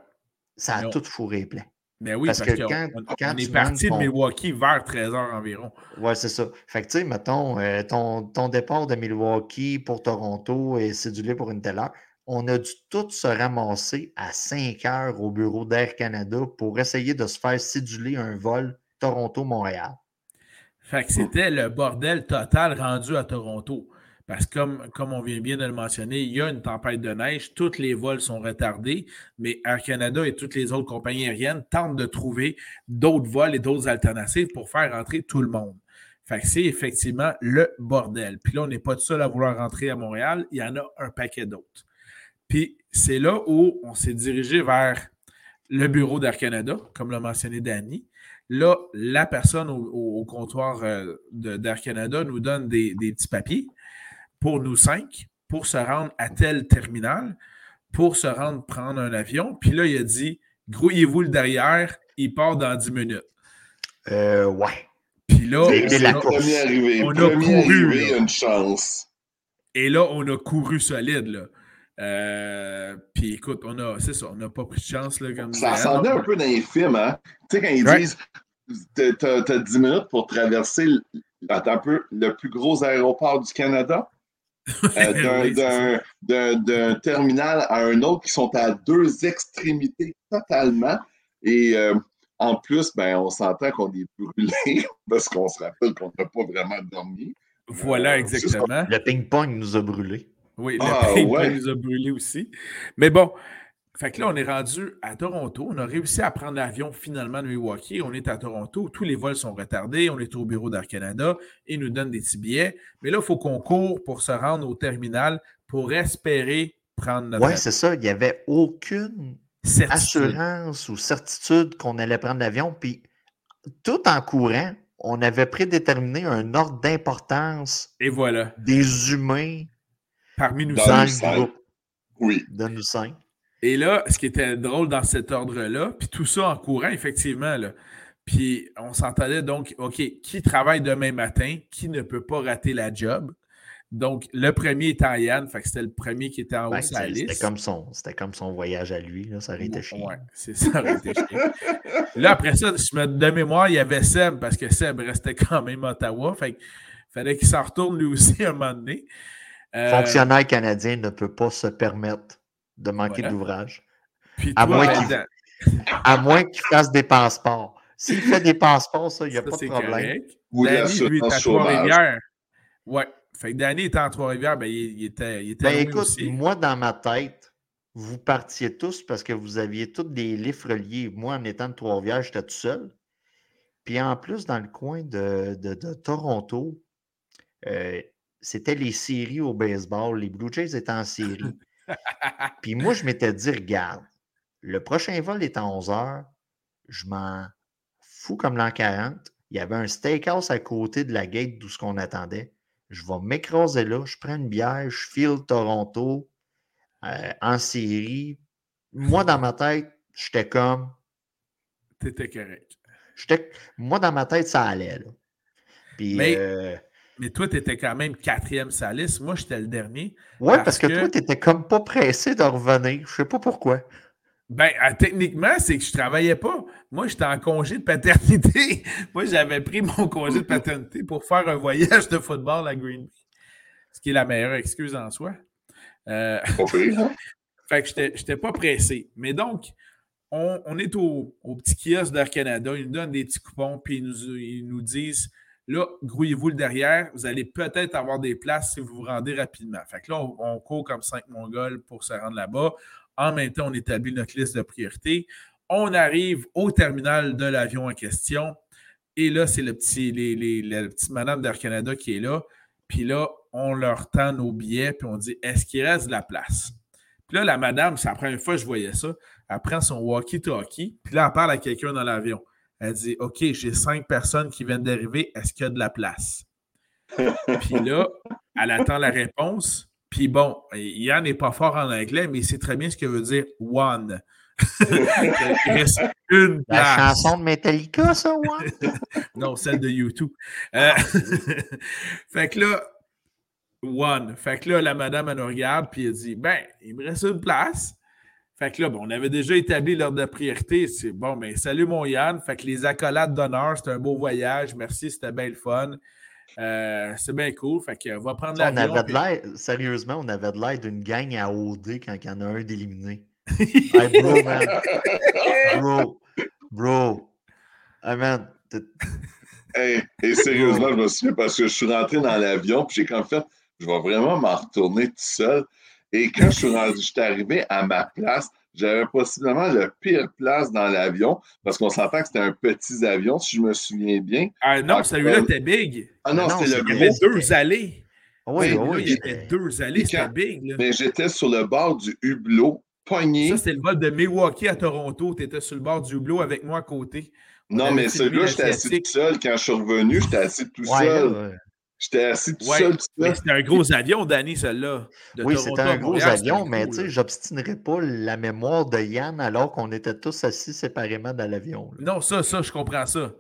Speaker 3: Ça a
Speaker 1: Non.
Speaker 3: tout fourré plein.
Speaker 1: Mais oui,
Speaker 3: Parce
Speaker 1: parce,
Speaker 3: que quand-
Speaker 1: on,
Speaker 3: quand
Speaker 1: on est parti de
Speaker 3: ton-
Speaker 1: Milwaukee vers 13h environ.
Speaker 3: Ouais, c'est ça. Fait que, tu sais, mettons, euh, ton, ton départ de Milwaukee pour Toronto est cédulé pour une telle heure. On a dû tout se ramasser à 5 heures au bureau d'Air Canada pour essayer de se faire céduler un vol Toronto-Montréal.
Speaker 1: Fait que c'était le bordel total rendu à Toronto. Parce que comme, on vient bien de le mentionner, il y a une tempête de neige, tous les vols sont retardés, mais Air Canada et toutes les autres compagnies aériennes tentent de trouver d'autres vols et d'autres alternatives pour faire rentrer tout le monde. Fait que c'est effectivement le bordel. Puis là, on n'est pas tout seul à vouloir rentrer à Montréal, il y en a un paquet d'autres. Puis c'est là où on s'est dirigé vers le bureau d'Air Canada, comme l'a mentionné Danny. Là, la personne au, au- au comptoir euh, d'Air Canada nous donne des, des petits papiers pour nous cinq, pour se rendre à tel terminal, pour se rendre prendre un avion. Puis là, il a dit Grouillez-vous le derrière, il part dans 10 minutes.
Speaker 3: Euh, ouais.
Speaker 1: Puis là, on
Speaker 3: la
Speaker 1: a-
Speaker 2: arrivé,
Speaker 1: On couru,
Speaker 2: arrivé, une chance.
Speaker 1: et là, on a couru solide. Là. Euh, puis écoute, on a, c'est ça, on n'a pas pris de chance. Là, comme
Speaker 2: Ça ressemblait un peu dans les films, hein? Tu sais, quand ils disent t'as- t'as t'as 10 minutes pour traverser attends un peu, le plus gros aéroport du Canada? Euh, d'un terminal à un autre qui sont à deux extrémités totalement. Et euh, en plus, ben, on s'entend qu'on est brûlé parce qu'on se rappelle qu'on n'a pas vraiment dormi.
Speaker 1: Voilà,
Speaker 2: Euh,
Speaker 1: exactement.
Speaker 3: Le ping-pong nous a brûlés.
Speaker 1: Oui,
Speaker 2: Ah,
Speaker 1: le
Speaker 2: ouais.
Speaker 1: nous a brûlés aussi. Mais bon, fait que là, on est rendu à Toronto. On a réussi à prendre l'avion finalement de Milwaukee. On est à Toronto. Tous les vols sont retardés. On est au bureau d'Air Canada. Ils nous donnent des petits billets. Mais là, il faut qu'on court pour se rendre au terminal pour espérer prendre notre avion.
Speaker 3: c'est ça. Il n'y avait aucune
Speaker 1: Certitude.
Speaker 3: assurance ou certitude qu'on allait prendre l'avion. Puis, tout en courant, on avait prédéterminé un ordre d'importance
Speaker 1: voilà,
Speaker 3: des humains
Speaker 1: parmi nous
Speaker 2: cinq. Oui.
Speaker 3: de nous cinq.
Speaker 1: Et là, ce qui était drôle dans cet ordre-là, puis tout ça en courant, effectivement, là, puis on s'entendait donc, OK, qui travaille demain matin, qui ne peut pas rater la job? Donc, le premier était Yann, fait que c'était le premier qui était en haut
Speaker 3: Ben,
Speaker 1: de sa liste.
Speaker 3: C'était comme, son- c'était comme son voyage à lui. Là, ça aurait été chiant.
Speaker 1: Ouais, c'est ça, aurait été chiant. Là, après ça, je me, de mémoire, il y avait Seb, parce que Seb restait quand même à Ottawa, fait qu'il fallait qu'il s'en retourne lui aussi à un moment donné. Euh,
Speaker 3: Fonctionnaire canadien ne peut pas se permettre de manquer
Speaker 1: Voilà.
Speaker 3: d'ouvrage, à
Speaker 1: toi,
Speaker 3: moins
Speaker 1: ben,
Speaker 3: à moins qu'il fasse des passeports. S'il fait des passeports, ça, il n'y a
Speaker 1: ça,
Speaker 3: pas de problème.
Speaker 2: Ou
Speaker 1: Danny, lui, est à. Trois-Rivières. Ouais. Fait que Danny était en Trois-Rivières, ben, il, il était, il était
Speaker 3: Ben écoute,
Speaker 1: aussi.
Speaker 3: moi, dans ma tête, vous partiez tous parce que vous aviez tous des livres reliés. Moi, en étant de Trois-Rivières, j'étais tout seul. Puis en plus, dans le coin de, de- de Toronto, euh, c'était les séries au baseball. Les Blue Jays étaient en série. Puis moi, je m'étais dit, regarde, le prochain vol est à 11 h. Je m'en fous comme l'an 40. Il y avait un steakhouse à côté de la gate d'où ce qu'on attendait. Je vais m'écraser là, je prends une bière, je file Toronto euh, en série. Moi, dans ma tête, j'étais comme.
Speaker 1: T'étais correct.
Speaker 3: Moi, dans ma tête, ça allait. Là. Puis,
Speaker 1: Mais-
Speaker 3: euh,
Speaker 1: Mais toi, t'étais quand même quatrième sur la liste. Moi, j'étais le dernier.
Speaker 3: ouais,
Speaker 1: parce
Speaker 3: parce que,
Speaker 1: que-
Speaker 3: toi, t'étais comme pas pressé de revenir. Je sais pas pourquoi.
Speaker 1: Ben, euh, techniquement, c'est que je travaillais pas. Moi, j'étais en congé de paternité. Moi, j'avais pris mon congé de paternité pour faire un voyage de football à Green Bay. Ce qui est la meilleure excuse en soi. Euh? Fait que j'étais- j'étais pas pressé. Mais donc, on, on est au, au petit kiosque d'Air Canada. Ils nous donnent des petits coupons, puis ils nous, ils nous disent là, grouillez-vous le derrière. Vous allez peut-être avoir des places si vous vous rendez rapidement. Fait que là, on, court comme cinq Mongols pour se rendre là-bas. En même temps, on établit notre liste de priorités. On arrive au terminal de l'avion en question. Et là, c'est le petit, les, les- la petite madame d'Air Canada qui est là. Puis là, on leur tend nos billets, puis on dit est-ce qu'il reste de la place? Puis là, la madame, c'est la première fois que je voyais ça. Elle prend son walkie-talkie, puis là, elle parle à quelqu'un dans l'avion. Elle dit OK, j'ai cinq personnes qui viennent d'arriver, est-ce qu'il y a de la place? Puis là, elle attend la réponse. Puis bon, Yann n'est pas fort en anglais, mais il sait très bien ce que veut dire one. Il reste une
Speaker 3: La
Speaker 1: place.
Speaker 3: chanson de Metallica, ça, ouais?
Speaker 1: Non, celle de YouTube. Euh, fait que là, one. Fait que là, la madame, elle nous regarde, puis elle dit Ben, il me reste une place. Fait que là, bon, on avait déjà établi l'ordre de priorité. C'est bon, ben, salut mon Yann. Fait que les accolades d'honneur, c'était un beau voyage. Merci, c'était bien le fun. Euh, c'est bien cool. Fait que, on va prendre
Speaker 3: On
Speaker 1: l'avion.
Speaker 3: avait de
Speaker 1: puis-
Speaker 3: l'air, sérieusement, on avait de l'air d'une gang à OD quand il y en a un d'éliminé. Hey, bro, man. Bro. Bro. Hey, man.
Speaker 2: Hey, et sérieusement, je me souviens parce que je suis rentré dans l'avion, puis j'ai comme fait, je vais vraiment m'en retourner tout seul. Et quand je suis rendu, je suis arrivé à ma place, j'avais possiblement le pire place dans l'avion, parce qu'on s'entend que c'était un petit avion, si je me souviens bien.
Speaker 1: Ah non,
Speaker 2: Ah,
Speaker 1: celui-là était big.
Speaker 2: Ah non,
Speaker 3: Non,
Speaker 2: c'était
Speaker 3: c'est
Speaker 2: le
Speaker 1: Il y avait
Speaker 2: gros.
Speaker 1: deux allées.
Speaker 3: Oui,
Speaker 2: Hey,
Speaker 3: oui,
Speaker 1: Là, il y avait deux allées, c'était big. là.
Speaker 2: Mais j'étais sur le bord du hublot, pogné.
Speaker 1: Ça, c'était le vol de Milwaukee à Toronto. Tu étais sur le bord du hublot avec moi à côté. On
Speaker 2: Non, mais celui-là, j'étais assis tout seul. Quand je suis revenu, j'étais assis tout
Speaker 3: Ouais,
Speaker 2: seul.
Speaker 3: là, ouais.
Speaker 2: J'étais assis tout
Speaker 1: Ouais,
Speaker 2: seul,
Speaker 1: c'était un gros avion, Danny, celui-là. De
Speaker 3: Oui, c'était un gros
Speaker 1: Montréal,
Speaker 3: avion,
Speaker 1: un
Speaker 3: mais tu sais, j'obstinerai pas la mémoire de Yann alors qu'on était tous assis séparément dans l'avion.
Speaker 1: Non, ça, ça, je comprends ça.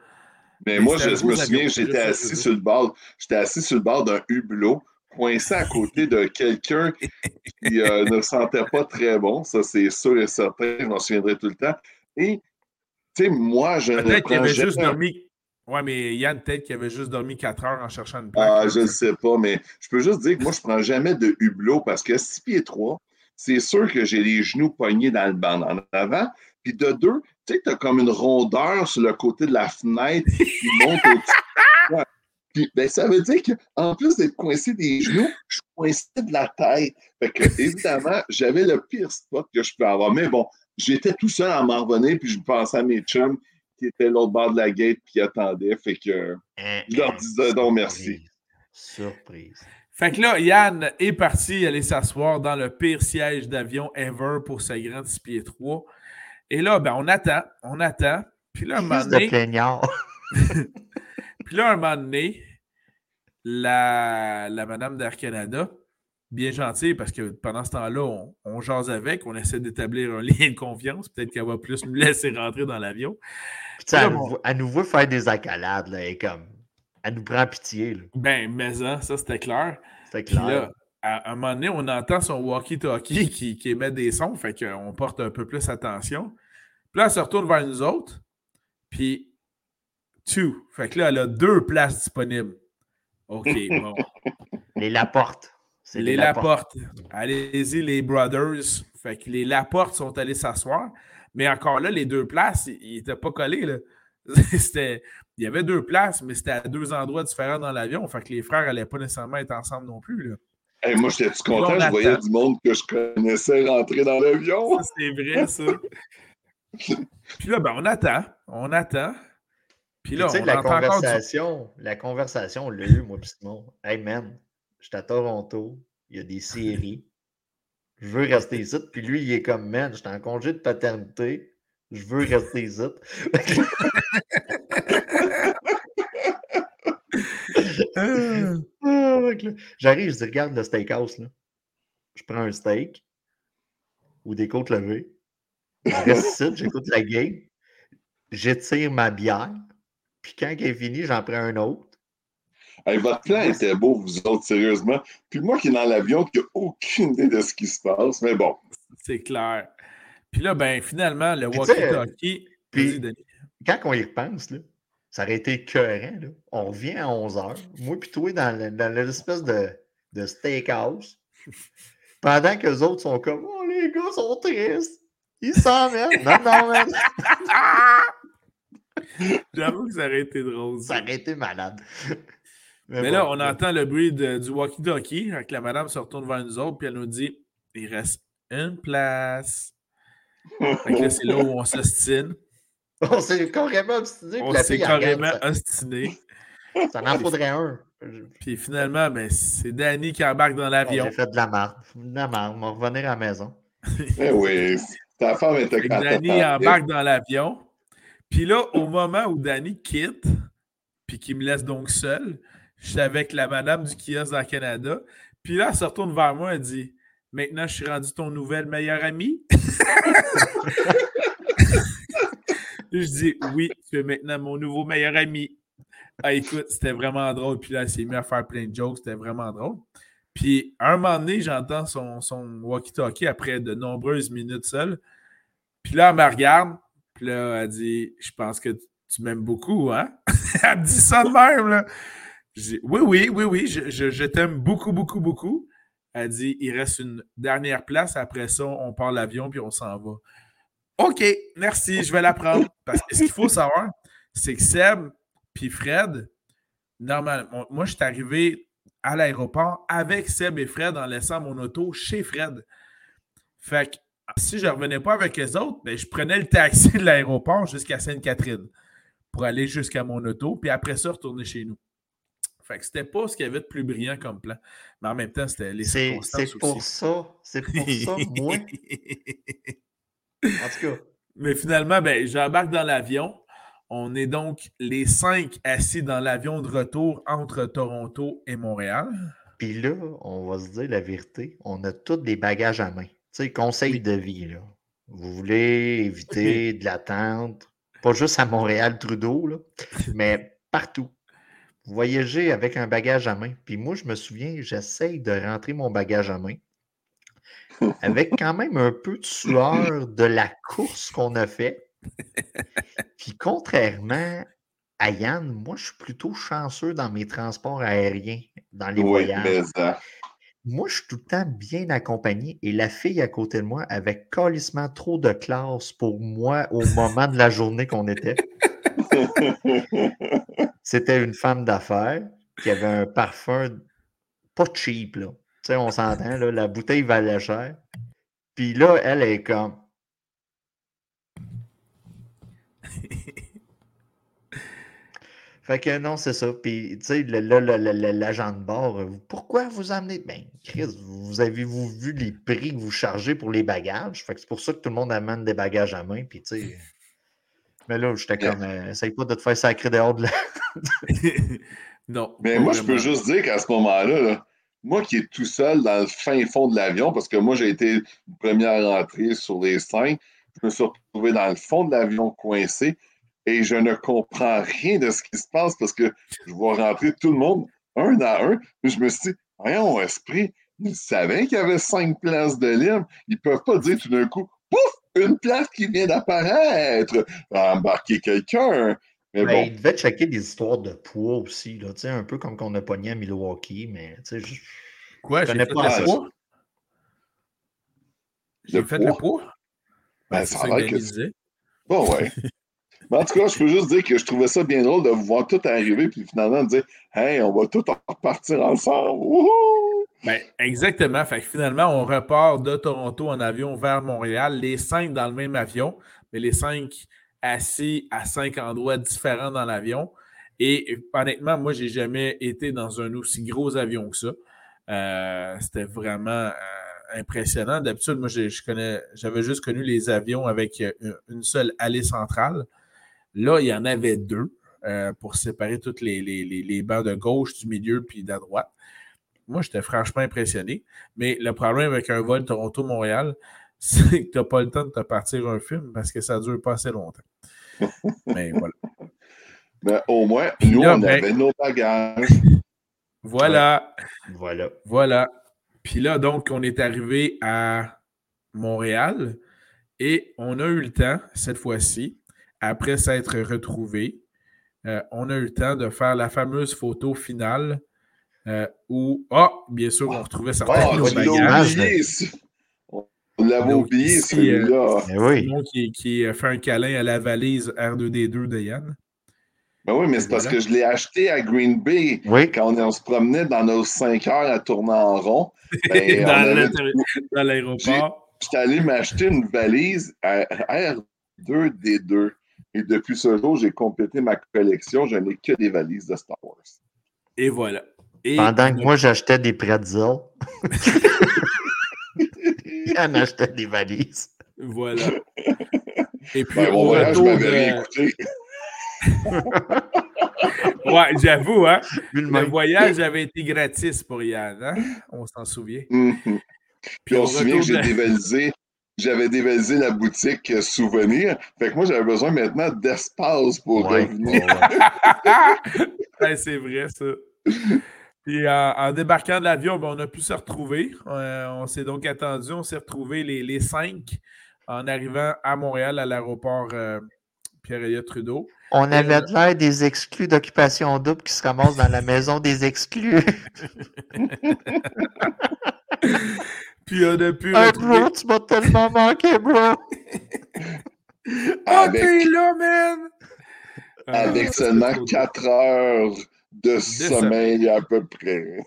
Speaker 2: Mais
Speaker 1: Mais
Speaker 2: moi, je me souviens, j'étais assis sur le bord. J'étais assis sur le bord d'un hublot, coincé à côté de quelqu'un qui euh, ne sentait pas très bon. Ça, c'est sûr et certain. Je m'en souviendrai tout le temps. Et, tu sais, moi, je
Speaker 1: Peut-être qu'il avait juste dormi. Ouais, mais Yann, peut-être qu'il avait juste dormi 4 heures en cherchant une plaque.
Speaker 2: Ah, je ne sais pas, mais je peux juste dire que moi, je ne prends jamais de hublot parce que 6 pieds 3, c'est sûr que j'ai les genoux pognés dans le banc en avant. Puis de deux, tu sais, tu as comme une rondeur sur le côté de la fenêtre qui monte au-dessus. Puis, ben, ça veut dire qu'en plus d'être coincé des genoux, je suis coincé de la tête. Fait que, évidemment, j'avais le pire spot que je peux avoir. Mais bon, j'étais tout seul à m'en revenir, puis je pensais à mes chums qui étaient l'autre bord de la gate puis qui attendaient. Fait que.
Speaker 3: Hein,
Speaker 2: Je leur
Speaker 3: hein,
Speaker 2: disais donc merci.
Speaker 3: Surprise.
Speaker 1: Fait que là, Yann est parti aller s'asseoir dans le pire siège d'avion ever pour ce grand 6 pieds 3. Et là, ben, on attend, on attend. Puis là, un moment donné, puis là, un moment donné, la, la madame d'Air Canada, bien gentille, parce que pendant ce temps-là, on, on jase avec, on essaie d'établir un lien de confiance. Peut-être qu'elle va plus nous laisser rentrer dans l'avion.
Speaker 3: Puis, tu elle,
Speaker 1: bon.
Speaker 3: nous, veut- faire des accolades, là, et comme. Elle nous prend pitié, là.
Speaker 1: Ben, mais ça, ça c'était clair. Puis
Speaker 3: clair.
Speaker 1: là, à un moment donné, on entend son walkie-talkie qui, qui émet des sons, fait qu'on porte un peu plus attention. Puis là, elle se retourne vers nous autres, puis two. Fait que là, elle a deux places disponibles. OK, bon.
Speaker 3: Les Laporte. C'est
Speaker 1: les Laporte. Allez-y, les Brothers. Fait que les Laporte sont allés s'asseoir. Mais encore là, les deux places, ils n'étaient pas collés. Là. C'était, il y avait deux places, mais c'était à deux endroits différents dans l'avion. Fait que les frères n'allaient pas nécessairement être ensemble non plus. Là.
Speaker 2: Hey, moi, j'étais-tu
Speaker 1: Là,
Speaker 2: content?
Speaker 1: on
Speaker 2: Je voyais
Speaker 1: attend.
Speaker 2: du monde que je connaissais rentrer dans l'avion.
Speaker 1: Ça, c'est vrai, ça. Puis là, ben, on attend. On attend. Puis là, on
Speaker 3: la
Speaker 1: entend encore du...
Speaker 3: conversation, la conversation, on l'a eu, moi, puis Simon. Hey, man, je suis à Toronto, il y a des séries, je veux rester ici. Puis lui, il est comme, man, je suis en congé de paternité, je veux rester ici. Ah, J'arrive, je dis, regarde le steakhouse, là. Je prends un steak ou des côtes levées. Je reste ici, j'écoute la game. J'étire ma bière. Puis quand elle est finie, j'en prends un autre.
Speaker 2: Hey, votre plan était beau, vous autres, sérieusement. Puis moi qui est dans l'avion, qui n'a aucune idée de ce qui se passe. Mais bon,
Speaker 1: c'est clair. Puis là, ben, finalement, le walkie-talkie...
Speaker 3: puis-
Speaker 1: Vas-y, Denis.
Speaker 3: Quand on y repense, là, ça aurait été écœurant. Là. On revient à 11h. Moi puis toi dans, le- dans l'espèce de, de steakhouse. Pendant que les autres sont comme Oh, les gars sont tristes. Ils s'en mettent. Non, non, man.
Speaker 1: J'avoue que ça aurait été drôle.
Speaker 3: Ça
Speaker 1: ça.
Speaker 3: aurait été malade.
Speaker 1: Mais là, on entend le bruit de- du walkie-talkie. Fait que la madame se retourne vers nous autres, puis elle nous dit il reste une place. Fait que là, c'est là où on s'ostine.
Speaker 3: On s'est carrément obstiné.
Speaker 1: On s'est
Speaker 3: elle regarde,
Speaker 1: carrément ostiné.
Speaker 3: Ça, ça en faudrait un.
Speaker 1: Puis finalement, ben, c'est Danny qui embarque dans l'avion.
Speaker 3: J'ai fait de la marde. De la marde. On va revenir à la maison.
Speaker 2: eh oui, ta femme était quand
Speaker 1: Danny embarque dans l'avion. Puis là, au moment où Danny quitte, puis qu'il me laisse donc seul, je suis avec la madame du kiosque dans le Canada. Puis là, elle se retourne vers moi et dit Maintenant, je suis rendu ton nouvel meilleur ami. je dis oui, tu es maintenant mon nouveau meilleur ami. Ah, écoute, c'était vraiment drôle. Puis là, il s'est mis à faire plein de jokes. C'était vraiment drôle. Puis, à un moment donné, j'entends son, son walkie-talkie après de nombreuses minutes seul. Puis là, elle me regarde. Puis là, elle dit Je pense que tu m'aimes beaucoup, hein Elle me dit ça de même, là. Oui, oui, oui, oui, je, t'aime beaucoup, beaucoup, beaucoup. Elle dit Il reste une dernière place. Après ça, on part l'avion puis on s'en va. OK, merci, je vais la prendre. Parce que ce qu'il faut savoir, c'est que Seb puis Fred, normalement, moi, je suis arrivé à l'aéroport avec Seb et Fred en laissant mon auto chez Fred. Fait que si je ne revenais pas avec les autres, ben, je prenais le taxi de l'aéroport jusqu'à Sainte-Catherine pour aller jusqu'à mon auto, puis après ça, retourner chez nous. Fait que c'était pas ce qu'il y avait de plus brillant comme plan. Mais en même temps, c'était les
Speaker 3: C'est pour ça. C'est pour ça, moi. En tout cas.
Speaker 1: Mais finalement, ben, j'embarque dans l'avion. On est donc les cinq assis dans l'avion de retour entre Toronto et Montréal.
Speaker 3: Puis là, on va se dire la vérité, on a tous des bagages à main. Tu sais, conseil de vie, là. Vous voulez éviter de l'attente, pas juste à Montréal, Trudeau, là, mais partout voyager avec un bagage à main. Puis moi, je me souviens, j'essaye de rentrer mon bagage à main avec quand même un peu de sueur de la course qu'on a fait. Puis contrairement à Yann, moi, je suis plutôt chanceux dans mes transports aériens, dans les voyages. Moi, je suis tout le temps bien accompagné et la fille à côté de moi avait colissement trop de classe pour moi au moment de la journée qu'on était. C'était une femme d'affaires qui avait un parfum pas cheap, là. Tu sais, on s'entend, la bouteille valait cher. Puis là, elle est comme. fait que non, c'est ça. Puis, tu sais, l'agent de bord, pourquoi vous amenez? Ben, Chris, vous avez-vous vu les prix que vous chargez pour les bagages? Fait que c'est pour ça que tout le monde amène des bagages à main. Puis, tu sais. Mais là, j'étais comme, euh, essaye pas de te faire sacrer dehors de là.
Speaker 1: non.
Speaker 2: Mais moi, je peux juste dire qu'à ce moment-là, moi qui est tout seul dans le fin fond de l'avion, parce que moi, j'ai été à rentrer sur les cinq, je me suis retrouvé dans le fond de l'avion coincé et je ne comprends rien de ce qui se passe parce que je vois rentrer tout le monde un à un. je me suis dit, voyons, esprit, ils savaient qu'il y avait cinq places de libre. Ils ne peuvent pas dire tout d'un coup, pouf, une place qui vient d'apparaître, embarquer quelqu'un.
Speaker 3: Mais ben, Il devait checker des histoires de poids aussi, là, un peu comme qu'on a pogné à Milwaukee, mais je,
Speaker 1: Quoi, je connais pas le poids. J'ai fait le poids?
Speaker 2: Ben, ça a que... Bon, ouais. Mais en tout cas, je peux juste dire que je trouvais ça bien drôle de vous voir tout arriver, puis finalement de dire Hey, on va tout repartir ensemble.
Speaker 1: Ben, exactement. Fait finalement, on repart de Toronto en avion vers Montréal, les cinq dans le même avion, mais les cinq assis à cinq endroits différents dans l'avion. Et honnêtement, moi, j'ai jamais été dans un aussi gros avion que ça. Euh, c'était vraiment euh, impressionnant. D'habitude, moi, je, j'avais juste connu les avions avec euh, une seule allée centrale. Là, il y en avait deux pour séparer toutes les, les, les, bancs de gauche, du milieu puis de droite. Moi, j'étais franchement impressionné. Mais le problème avec un vol Toronto-Montréal, c'est que tu n'as pas le temps de te partir un film parce que ça ne dure pas assez longtemps. Mais voilà.
Speaker 2: Ben, au moins, nous, on ben avait nos bagages.
Speaker 1: Voilà.
Speaker 3: Voilà.
Speaker 1: Voilà. Puis là, donc, on est arrivé à Montréal et on a eu le temps, cette fois-ci, après s'être retrouvé, euh, on a eu le temps de faire la fameuse photo finale euh, où, ah, bien sûr, on retrouvait certains
Speaker 2: oh, de nos bagages. On l'avait oublié, celui-là.
Speaker 1: Euh, oui. qui, qui fait un câlin à la valise R2D2 de Yann.
Speaker 2: Ben oui, mais c'est parce que je l'ai acheté à Green Bay quand on, se promenait dans nos 5 heures à tourner en rond.
Speaker 1: Ben, dans l'aéroport.
Speaker 2: J'étais allé m'acheter une valise à R2D2. Et depuis ce jour, j'ai complété ma collection. Je n'ai que des valises de Star Wars.
Speaker 1: Et voilà.
Speaker 3: Pendant que moi, j'achetais des pretzels. en achetait des valises.
Speaker 1: Voilà. Et puis, ben, au retour de... ouais, j'avoue, hein? Le voyage avait été gratis pour Yann, hein? On s'en souvient.
Speaker 2: Mm-hmm. Puis, on se souvient que j'ai dévalisé j'avais dévalisé la boutique euh, souvenir. Fait que moi, j'avais besoin maintenant d'espace pour
Speaker 3: Ouais,
Speaker 2: revenir.
Speaker 3: Ouais,
Speaker 1: c'est vrai, ça. Puis en, en débarquant de l'avion, ben, on a pu se retrouver. Euh, on s'est donc attendu. On s'est retrouvés les, les cinq en arrivant à Montréal à l'aéroport euh, Pierre-Éliott Trudeau.
Speaker 3: On avait de l'air des exclus d'occupation double qui se ramassent dans la maison des exclus.
Speaker 1: Puis on a pu
Speaker 3: Hey
Speaker 1: retrouver.
Speaker 3: bro, tu m'as tellement manqué, bro!
Speaker 1: Oh,
Speaker 2: Avec-
Speaker 1: t'es là, man!
Speaker 2: Avec
Speaker 1: Ah,
Speaker 2: seulement
Speaker 1: c'est trop
Speaker 2: 4 heures de sommeil à peu près.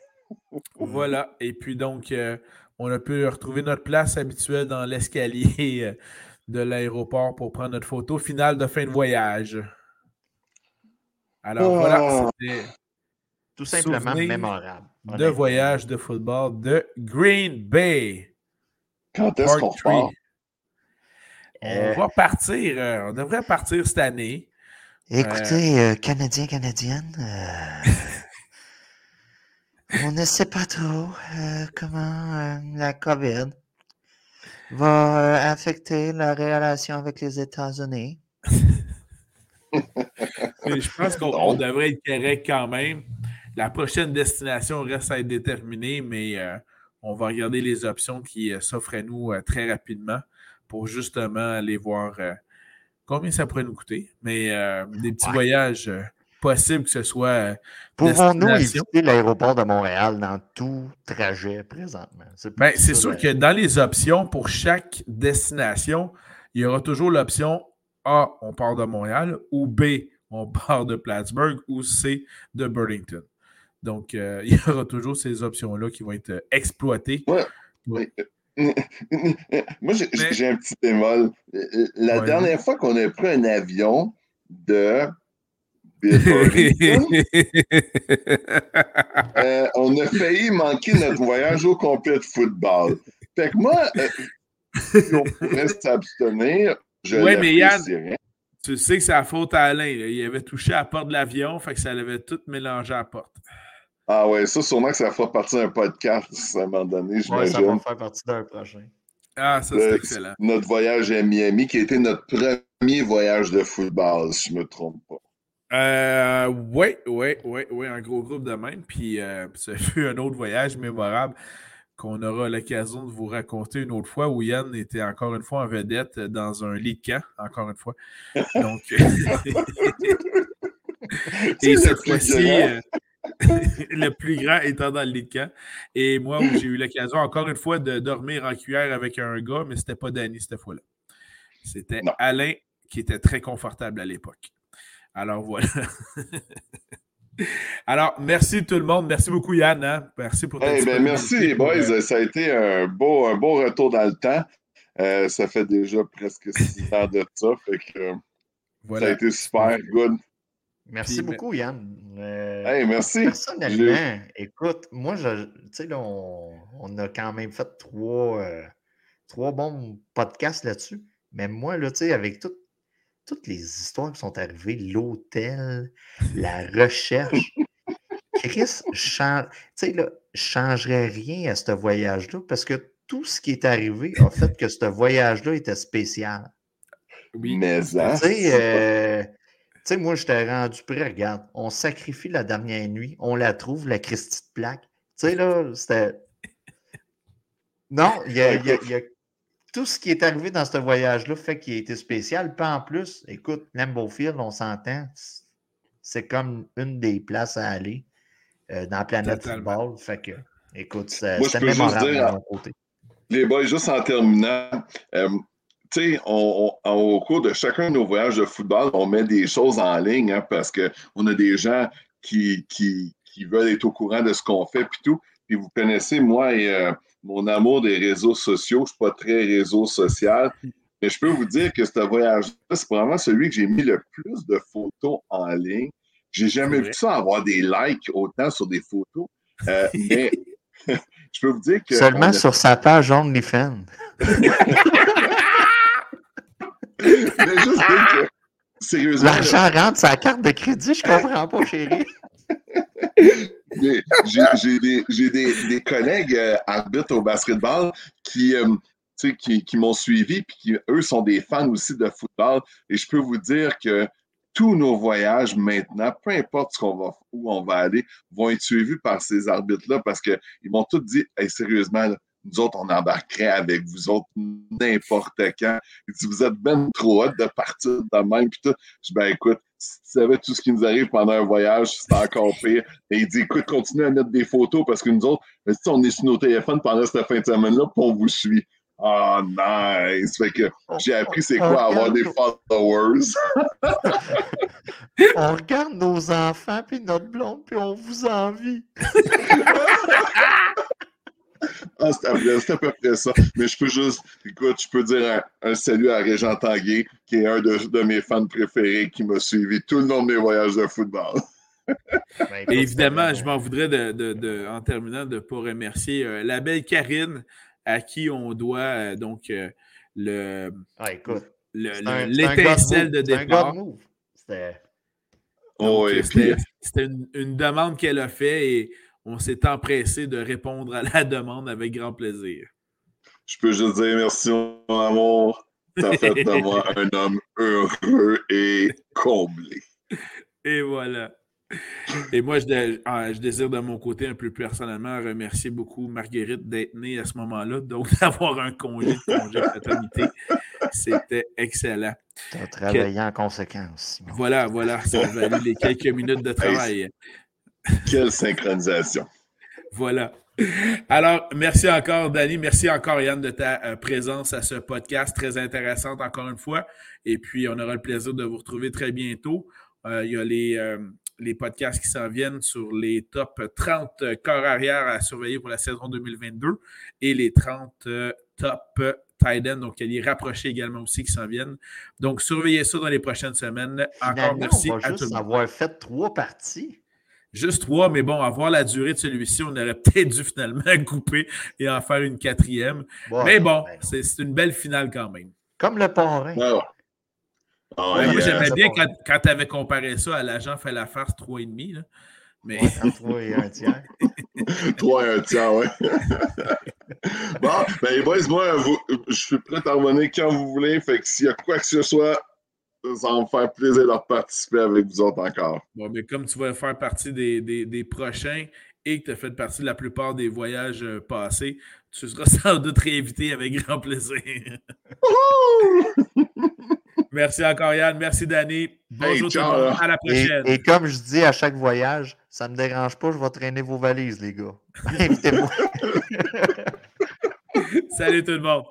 Speaker 1: Voilà. Et puis donc, euh, on a pu retrouver notre place habituelle dans l'escalier euh, de l'aéroport pour prendre notre photo finale de fin de voyage. Alors
Speaker 2: Oh.
Speaker 1: voilà, c'était
Speaker 3: Tout simplement mémorable.
Speaker 1: de voyage de football de Green Bay.
Speaker 2: Quand est-ce qu'on?
Speaker 1: On
Speaker 3: Euh,
Speaker 1: va partir, euh, on devrait partir cette année.
Speaker 3: Écoutez, euh, Canadiens, Canadiennes, euh, on ne sait pas trop euh, comment euh, la COVID va euh, affecter la relation avec les États-Unis.
Speaker 1: Je pense qu'on on devrait être correct quand même. La prochaine destination reste à être déterminée, mais euh, on va regarder les options qui euh, s'offrent à nous euh, très rapidement pour justement aller voir euh, combien ça pourrait nous coûter? Mais euh, des petits
Speaker 3: Ouais.
Speaker 1: voyages euh, possibles que ce soit. euh,
Speaker 3: Pouvons-nous éviter l'aéroport de Montréal dans tout trajet présentement? C'est
Speaker 1: Ben, sûr
Speaker 3: le-
Speaker 1: que dans les options pour chaque destination, il y aura toujours l'option A, on part de Montréal, ou B, on part de Plattsburgh, ou C, de Burlington. Donc, euh, il y aura toujours ces options-là qui vont être exploitées.
Speaker 2: Oui. Moi, j'ai
Speaker 1: Mais-
Speaker 2: un petit bémol. La
Speaker 1: Ouais.
Speaker 2: dernière fois qu'on a pris un avion de euh, on a failli manquer notre voyage au complet de football. Fait que moi, euh, si on pourrait s'abstenir, je
Speaker 1: Ouais, mais Yann- tu sais que c'est la faute à Alain. là. Il avait touché à la porte de l'avion, fait que ça l'avait tout mélangé à la porte.
Speaker 2: Ah ouais, ça, sûrement que ça fera partie d'un podcast à un moment donné,
Speaker 3: Ouais, ça va
Speaker 2: j'imagine.
Speaker 3: faire partie d'un prochain.
Speaker 1: Ah, ça, c'est excellent.
Speaker 2: Notre voyage à Miami, qui a été notre premier voyage de football, si je ne me trompe pas.
Speaker 1: Euh, oui, oui, oui, oui, un gros groupe de même. Puis euh, ça fut un autre voyage mémorable qu'on aura l'occasion de vous raconter une autre fois où Yann était encore une fois en vedette dans un lit de camp, encore une fois. Donc, et cette fois-ci, euh, le plus grand étant dans le lit de camp. Et moi, où j'ai eu l'occasion encore une fois de dormir en cuillère avec un gars, mais c'était pas Danny cette fois-là. C'était. Alain qui était très confortable à l'époque. Alors voilà. Alors, merci tout le monde. Merci beaucoup, Yann. hein. Merci pour ta
Speaker 2: Eh ben, merci les boys,
Speaker 1: euh,
Speaker 2: ça a été un beau, un beau retour dans le temps. Euh, ça fait déjà presque six ans de ça, fait que euh, ça a été super good.
Speaker 3: Merci
Speaker 1: Puis,
Speaker 3: beaucoup, Yann. Euh,
Speaker 2: Hey, merci.
Speaker 3: Personnellement, écoute, moi, je, tu sais, là, on, on a quand même fait trois, euh, trois bons podcasts là-dessus. Mais moi, là, tu sais, avec tout- toutes les histoires qui sont arrivées, l'hôtel, la recherche, Chris, je tu sais, là, je changerais rien à ce voyage-là parce que tout ce qui est arrivé a fait que ce voyage-là était spécial.
Speaker 1: Oui.
Speaker 2: Mais hein,
Speaker 3: Tu sais, euh, sais, moi, j'étais rendu prêt. Regarde, on sacrifie la dernière nuit, on la trouve, la Christie de plaque. Tu sais, là, c'était. Non, il y a, il y a- il y a- tout ce qui est arrivé dans ce voyage-là fait qu'il a été spécial. Puis en plus, écoute, Lambeaufield, on s'entend, c'est comme une des places à aller euh, dans la planète
Speaker 1: Totalement.
Speaker 3: football. Fait que, écoute, c'était mémorable de mon côté.
Speaker 2: Les boys, juste en terminant, euh, tu sais, on- on- au cours de chacun de nos voyages de football, on met des choses en ligne hein, parce qu'on a des gens qui, qui, qui veulent être au courant de ce qu'on fait puis tout. Puis vous connaissez, moi et euh, mon amour des réseaux sociaux, je ne suis pas très réseau social, mais je peux vous dire que ce voyage-là, c'est probablement celui que j'ai mis le plus de photos en ligne. J'ai jamais vu ça avoir des likes autant sur des photos. Euh, mais je peux vous dire que.
Speaker 3: Seulement
Speaker 2: a-
Speaker 3: sur sa page OnlyFans.
Speaker 2: Mais juste dire que, sérieusement, là,
Speaker 3: L'argent rentre sa carte de crédit, je comprends pas, chérie.
Speaker 2: j'ai des, j'ai des- des collègues euh, arbitres au basketball qui, euh, qui, qui m'ont suivi, puis qui, eux, sont des fans aussi de football. Et je peux vous dire que tous nos voyages maintenant, peu importe ce qu'on va, où on va aller, vont être suivis par ces arbitres-là parce qu'ils m'ont tous dit sérieusement, nous autres, on embarquerait avec vous autres n'importe quand. Si vous êtes ben trop hâte de partir de même, puis tout. Je dis, ben écoute, si tu savais tout ce qui nous arrive pendant un voyage, c'est encore pire. Et il dit, écoute, continue à mettre des photos parce que nous autres, on est sur nos téléphones pendant cette fin de semaine-là, puis on vous suit. Ah, nice! Fait que j'ai appris c'est quoi avoir des followers.
Speaker 3: on regarde nos enfants puis notre blonde puis on vous envie.
Speaker 2: ah, c'est à, peu près ça. Mais je peux juste, écoute, je peux dire un, salut à Régent Tanguay, qui est un de, mes fans préférés, qui m'a suivi tout le long de mes voyages de football.
Speaker 1: Ben, évidemment, je m'en voudrais, de, en terminant, de ne pas remercier euh, la belle Karine, à qui on doit euh, donc euh, le,
Speaker 3: ah,
Speaker 1: l'étincelle de départ. C'était oh, une, une, demande qu'elle a fait et on s'est empressé de répondre à la demande avec grand plaisir.
Speaker 2: Je peux juste dire merci, mon amour. Ça fait de moi un homme heureux et comblé.
Speaker 1: Et voilà. Et moi, ah, je, désire de mon côté, un peu plus personnellement, remercier beaucoup Marguerite d'être née à ce moment-là, donc d'avoir un congé de congé de paternité. C'était excellent.
Speaker 3: Tu as travaillé en conséquence.
Speaker 1: Voilà, voilà, ça a valu les quelques minutes de travail.
Speaker 2: Quelle synchronisation.
Speaker 1: Voilà. Alors, merci encore, Danny. Merci encore, Yann, de ta euh, présence à ce podcast très intéressante encore une fois. Et puis, on aura le plaisir de vous retrouver très bientôt. Euh, il y a les, euh, les podcasts qui s'en viennent sur les top 30 corps arrière à surveiller pour la saison 2022 et les 30 top tight end, donc il y a les rapprochés également aussi qui s'en viennent. Donc, surveillez ça dans les prochaines semaines. Encore merci
Speaker 3: on va juste avoir fait trois parties.
Speaker 1: Juste trois, mais bon, à voir la durée de celui-ci, on aurait peut-être dû finalement couper et en faire une quatrième. mais bon, ben c'est une belle finale quand même.
Speaker 3: Comme le parrain.
Speaker 2: Oh,
Speaker 1: moi, j'aimais bien quand, quand tu avais comparé ça à l'agent fait la farce 3,5. Mais...
Speaker 3: 3 et un tiers.
Speaker 2: 3 et un tiers, oui. bon, ben les boys, moi, je suis prêt à revenir quand vous voulez. Fait que s'il y a quoi que ce soit, ça va me faire plaisir de participer avec vous autres encore.
Speaker 1: Bon, mais comme tu vas faire partie des, des, des prochains et que tu as fait partie de la plupart des voyages euh, passés, tu seras sans doute réinvité avec grand plaisir. Merci encore, Yann. Merci, Danny. Bonjour tout le monde. À la prochaine.
Speaker 3: Et, comme je dis à chaque voyage, ça ne me dérange pas, je vais traîner vos valises, les gars. Invitez-moi.
Speaker 1: Salut tout le monde.